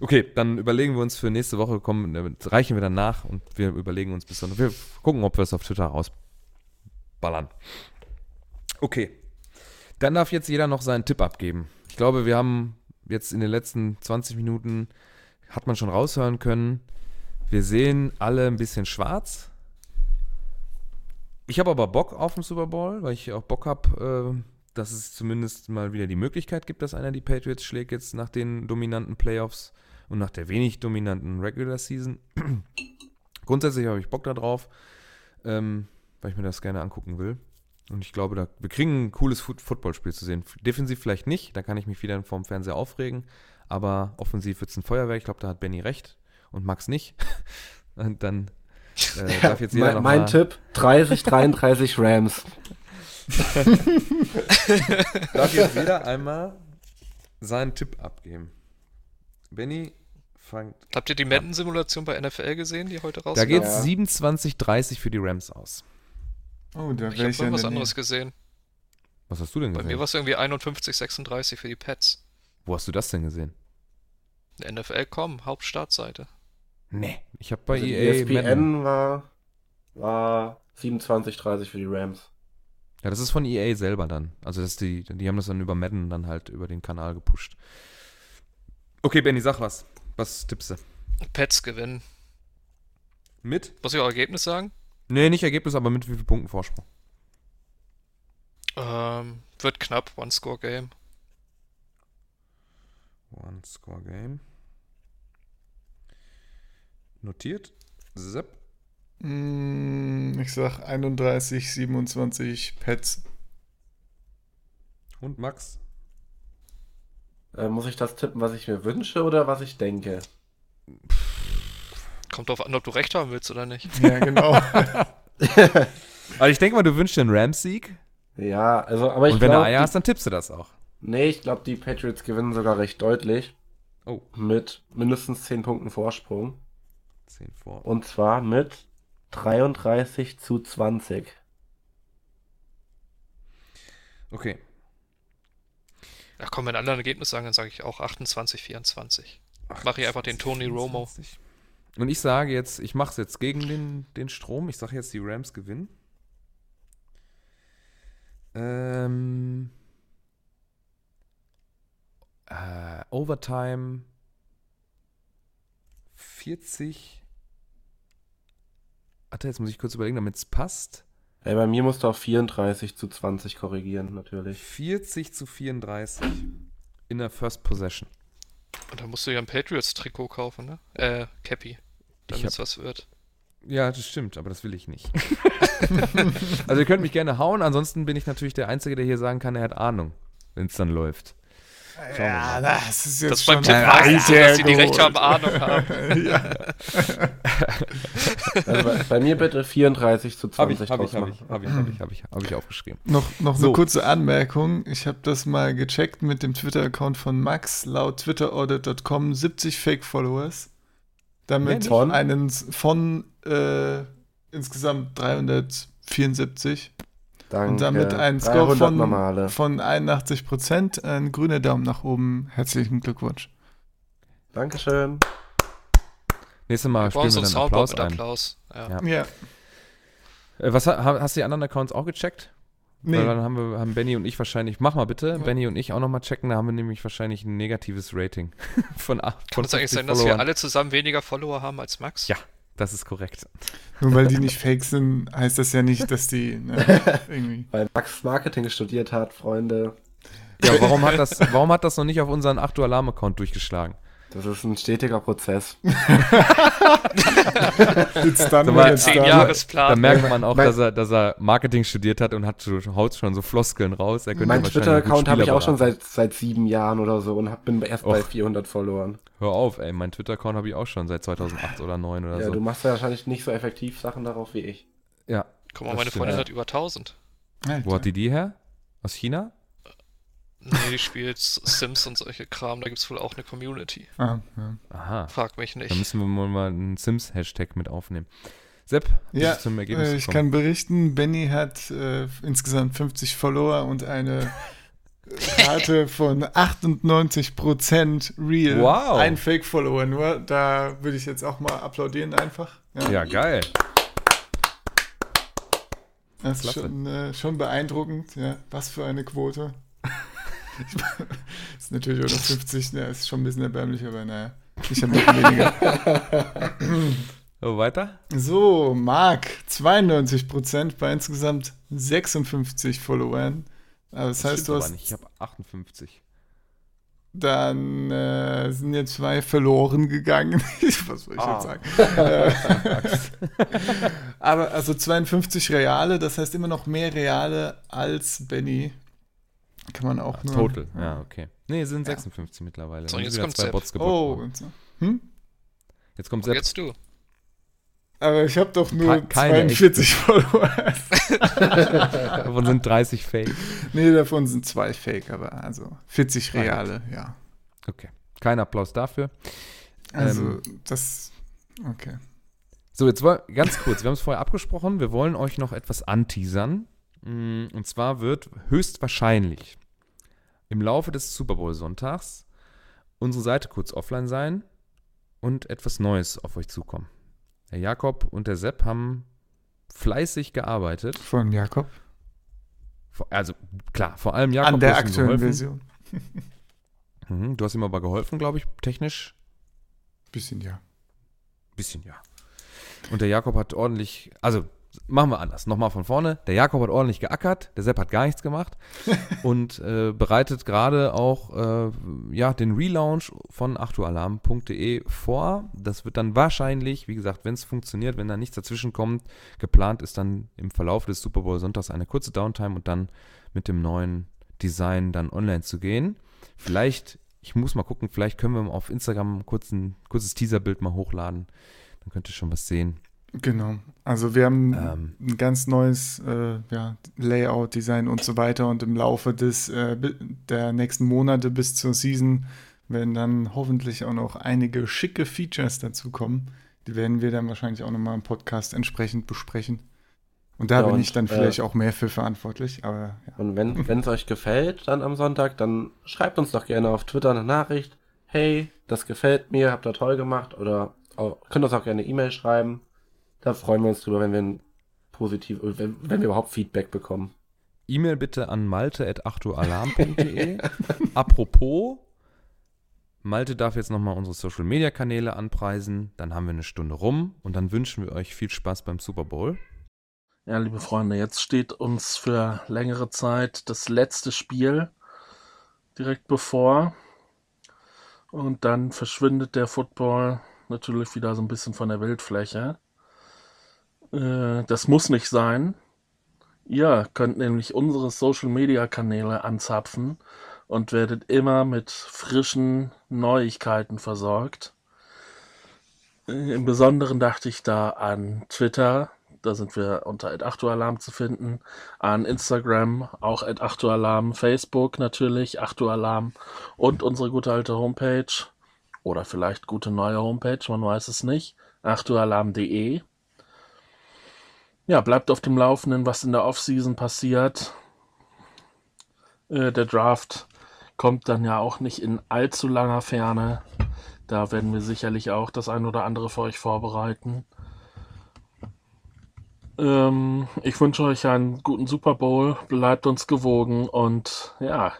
Okay, dann überlegen wir uns für nächste Woche, kommen, äh, reichen wir dann nach und wir überlegen uns bis Sonntag. Wir gucken, ob wir es auf Twitter rausballern. Okay. Dann darf jetzt jeder noch seinen Tipp abgeben. Ich glaube, wir haben jetzt in den letzten 20 Minuten, hat man schon raushören können, wir sehen alle ein bisschen schwarz. Ich habe aber Bock auf den Super Bowl, weil ich auch Bock habe, äh, dass es zumindest mal wieder die Möglichkeit gibt, dass einer die Patriots schlägt jetzt nach den dominanten Playoffs und nach der wenig dominanten Regular Season. Grundsätzlich habe ich Bock darauf, ähm, weil ich mir das gerne angucken will. Und ich glaube, da, wir kriegen ein cooles Foot Footballspiel zu sehen. Defensiv vielleicht nicht, da kann ich mich wieder vorm Fernseher aufregen. Aber offensiv wird es ein Feuerwerk. Ich glaube, da hat Benny recht. und Max nicht. Und dann äh, darf jetzt jeder mein noch mein Tipp, 30, 33 Rams. darf jetzt jeder einmal seinen Tipp abgeben. Benny fangt. Habt ihr die Madden-Simulation bei NFL gesehen, die heute rauskam? Da geht Ja. es 27-30 für die Rams aus. Oh, da Ich wäre habe ich ja was der anderes Nähe. gesehen. Was hast du denn Bei gesehen? mir war es irgendwie 51, 36 für die Pets. Wo hast du das denn gesehen? NFL.com, Hauptstartseite. Nee, ich habe bei Also EA ESPN Madden. war, war 27, 30 für die Rams. Ja, das ist von EA selber dann. Also das die, die haben das dann über Madden dann halt über den Kanal gepusht. Okay, Benny, sag was. Was tippst du? Pets gewinnen. Mit? Muss ich auch Ergebnis sagen? Nee, nicht Ergebnis, aber mit wie vielen Punkten Vorsprung? Ähm, wird knapp, One-Score-Game. One-Score-Game. Notiert. Sepp. Mm, Ich sag 31, 27 Pets. Und Max. Äh, muss ich das tippen, was ich mir wünsche oder was ich denke? Kommt drauf an, ob du recht haben willst oder nicht. Ja, genau. Also ich denke mal, du wünschst dir einen Rams-Sieg. Ja, also, aber ich Und wenn du glaube, Eier hast, dann tippst du das auch. nee, ich glaube, die Patriots gewinnen sogar recht deutlich Oh, mit mindestens 10 Punkten Vorsprung. 10 vor. Und zwar mit 33 zu 20. Okay. Ja, komm, wenn andere ein Ergebnis sagen, dann sage ich auch 28, 24. Mache ich einfach den Tony Romo. 24. Und ich sage jetzt, ich mache es jetzt gegen den, den Strom. Ich sage jetzt, die Rams gewinnen. Ähm, äh, Overtime 40. Warte, jetzt muss ich kurz überlegen, damit es passt. Ey, bei mir musst du auf 34 zu 20 korrigieren, natürlich. 40 zu 34 in der First Possession. Und dann musst du ja ein Patriots-Trikot kaufen, ne? Äh, Cappy. Damit es was wird. Ja, das stimmt, aber das will ich nicht. also ihr könnt mich gerne hauen, ansonsten bin ich natürlich der Einzige, der hier sagen kann, er hat Ahnung, wenn es dann läuft. Ja, das ist jetzt Das beim schon meistens so, dass die, die. Recht haben, Ahnung haben. ja. Also bei, bei mir bitte 34 zu Habe ich, 20 habe ich, habe ich, habe ich, habe ich, habe ich, habe ich aufgeschrieben. Noch, noch So. eine kurze Anmerkung. Ich habe das mal gecheckt mit dem Twitter-Account von Max. Laut twitteraudit.com 70 Fake-Followers. Damit Ja, von? einen von äh, insgesamt 374. Danke. Und damit ein Score 300 von, normale. von 81 Prozent. Ein grüner Daumen nach oben. Herzlichen Glückwunsch. Dankeschön. Nächstes Mal spielen wir ein dann Soundboard Applaus mit ein. Applaus. Ja. Ja. Ja. Äh, was, ha- hast du die anderen Accounts auch gecheckt? Nee. Weil dann haben wir, haben Benny und ich wahrscheinlich, mach mal bitte, Ja. Benny und ich auch nochmal checken, da haben wir nämlich wahrscheinlich ein negatives Rating von, a- Kann von es eigentlich 50 sein, dass wir Followern. alle zusammen weniger Follower haben als Max? Ja. Das ist korrekt. Nur weil die nicht fake sind, heißt das ja nicht, dass die ne, irgendwie. Weil Max Marketing studiert hat, Freunde. Ja, warum hat das, warum hat das noch nicht auf unseren 8 Uhr Alarm-Account durchgeschlagen? Das ist ein stetiger Prozess. Jetzt dann, mal, jetzt Zehn. Jahresplan. Da merkt man auch, mein- dass er, dass er Marketing studiert hat und hat so, haut schon so Floskeln raus. Er Mein Twitter-Account habe ich auch schon seit, seit sieben Jahren oder so und hab, bin erst bei Och. 400 Followern. beraten. Hör auf, ey, mein Twitter-Account habe ich auch schon seit 2008 oder 2009 oder Ja, so. du machst ja wahrscheinlich nicht so effektiv Sachen darauf wie ich. ja. Guck mal, meine Freundin ja. hat über 1000. Alter. Wo hat die die her? Aus China? Nee, die spielt Sims und solche Kram. Da gibt es wohl auch eine Community. Ah, ja. Aha. Frag mich Da nicht. müssen wir wohl mal einen Sims-Hashtag mit aufnehmen. Sepp, bist Ja, du zum Ergebnis äh, ich kann berichten, Benny hat äh, insgesamt 50 Follower und eine Rate von 98% real. Wow. Ein Fake-Follower nur. Da würde ich jetzt auch mal applaudieren einfach. Ja, geil. Das ist schon, äh, schon beeindruckend. Ja, was für eine Quote. ist natürlich auch noch 50, ne, ist schon ein bisschen erbärmlich, aber naja. Ich habe noch weniger. So, weiter? So, Marc, 92% bei insgesamt 56 Followern. Also das, heißt, stimmt du aber hast nicht. Ich habe 58. dann äh, sind jetzt zwei verloren gegangen. Was soll ich Ah. jetzt sagen? Äh, aber also 52 Reale, das heißt immer noch mehr Reale als Benny. Kann man auch nur. Total. Ja, okay. Nee, es sind 56 mittlerweile. So, jetzt kommt zwei Sepp. Bots Oh, so. Hm? Jetzt kommt Sepp. jetzt du. Aber ich habe doch nur Ke- keine 42 Follower. Davon sind 30 Fake. nee, davon sind zwei Fake, aber also 40 reale, ja. Okay. Kein Applaus dafür. Also Ähm, das, okay. So, jetzt war ganz kurz, wir haben es vorher abgesprochen, wir wollen euch noch etwas anteasern. Mm, Und zwar wird höchstwahrscheinlich im Laufe des Super Bowl Sonntags unsere Seite kurz offline sein und etwas Neues auf euch zukommen. Der Jakob und der Sepp haben fleißig gearbeitet. Von Jakob. Vor- Also klar, vor allem Jakob. An der aktuellen. Version. Mhm, du hast ihm aber geholfen, glaube ich, technisch. Bisschen ja. Bisschen, ja. Und der Jakob hat ordentlich, also machen wir anders, nochmal von vorne. Der Jakob hat ordentlich geackert, der Sepp hat gar nichts gemacht und äh, bereitet gerade auch äh, ja, den Relaunch von achtualarm.de vor. Das wird dann wahrscheinlich, wie gesagt, wenn es funktioniert, wenn da nichts dazwischen kommt, geplant ist dann im Verlauf des Super Bowl Sonntags eine kurze Downtime und dann mit dem neuen Design dann online zu gehen. Vielleicht, ich muss mal gucken, vielleicht können wir auf Instagram kurz ein kurzes Teaserbild mal hochladen. Dann könnt ihr schon was sehen. Genau. Also wir haben Ähm. ein ganz neues äh, ja, Layout, Design und so weiter. Und im Laufe des äh, der nächsten Monate bis zur Season werden dann hoffentlich auch noch einige schicke Features dazukommen. Die werden wir dann wahrscheinlich auch nochmal im Podcast entsprechend besprechen. Und da Ja, bin und, ich dann äh, vielleicht auch mehr für verantwortlich. Aber ja. Und wenn es euch gefällt, dann am Sonntag, dann schreibt uns doch gerne auf Twitter eine Nachricht. Hey, das gefällt mir, habt ihr toll gemacht. Oder auch, könnt uns auch gerne eine E-Mail schreiben. Da freuen wir uns drüber, wenn wir ein positiv, wenn, wenn wir überhaupt Feedback bekommen. E-Mail bitte an malte.achtualarm.de. Apropos, Malte darf jetzt nochmal unsere Social Media Kanäle anpreisen. Dann haben wir eine Stunde rum und dann wünschen wir euch viel Spaß beim Super Bowl. Ja, liebe Freunde, jetzt steht uns für längere Zeit das letzte Spiel direkt bevor. Und dann verschwindet der Football natürlich wieder so ein bisschen von der Bildfläche. Äh, das muss nicht sein. Ihr könnt nämlich unsere Social Media Kanäle anzapfen und werdet immer mit frischen Neuigkeiten versorgt. Äh, Im Besonderen dachte ich da an Twitter, da sind wir unter @achtualarm zu finden, an Instagram auch @achtualarm, Facebook natürlich achtualarm und unsere gute alte Homepage oder vielleicht gute neue Homepage, man weiß es nicht, achtualarm.de. Ja, bleibt auf dem Laufenden, was in der Offseason passiert. Äh, der Draft kommt dann ja auch nicht in allzu langer Ferne. Da werden wir sicherlich auch das ein oder andere für euch vorbereiten. Ähm, ich wünsche euch einen guten Super Bowl, bleibt uns gewogen und ja,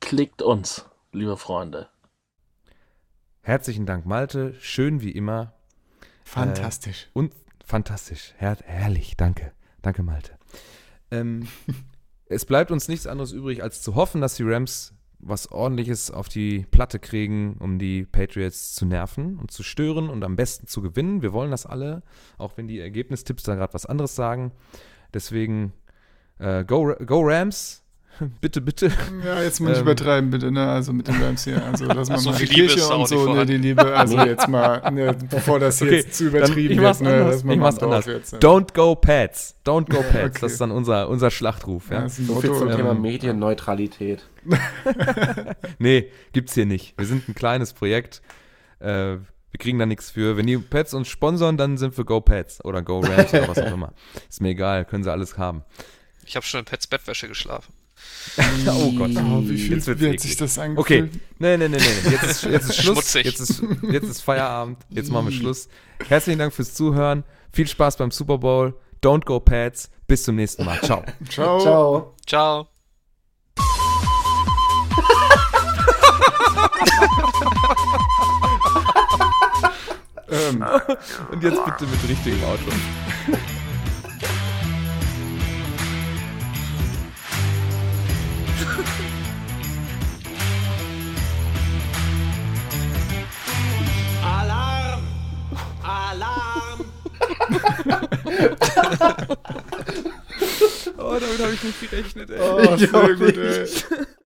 klickt uns, liebe Freunde. Herzlichen Dank, Malte. Schön wie immer. Fantastisch. Und fantastisch. Her herrlich. Danke. Danke, Malte. Ähm, es bleibt uns nichts anderes übrig, als zu hoffen, dass die Rams was ordentliches auf die Platte kriegen, um die Patriots zu nerven und zu stören und am besten zu gewinnen. Wir wollen das alle, auch wenn die Ergebnistipps da gerade was anderes sagen. Deswegen äh, go, go Rams. bitte, bitte. Ja, jetzt mal nicht Ähm, übertreiben, bitte, ne? Also mit den Rams hier. Also, dass man So mal die Liebe Kirche und so, ne, die Liebe, also jetzt mal, ne, bevor das Okay, jetzt zu übertrieben ich wird, ne? anders. dass man Ich mal mach's anders. Jetzt, ne? Don't go Pats. Don't go Pats. Okay. Das ist dann unser, unser Schlachtruf. Ja, Ja? das ist ein So Motto, zum ähm, Thema Medienneutralität. Nee, gibt's hier nicht. Wir sind ein kleines Projekt. Äh, wir kriegen da nichts für. Wenn die Pets uns sponsern, dann sind wir Go Pets oder Go Rams oder was auch immer. Ist mir egal, können sie alles haben. Ich habe schon in Pets Bettwäsche geschlafen. oh Gott. Oh, wie viel Jetzt wird's wie sich das Okay, angefühlt? nee, nee, nee, nee. Jetzt ist, jetzt ist Schluss. Schmutzig. Jetzt ist, jetzt ist Feierabend. Jetzt machen wir Schluss. Herzlichen Dank fürs Zuhören. Viel Spaß beim Super Bowl. Don't go Pets. Bis zum nächsten Mal. Ciao. Ciao. Ciao. Ciao. Ähm, Und jetzt bitte mit richtigem Auto. Oh, damit habe ich nicht gerechnet, ey. oh, sehr gut, ey.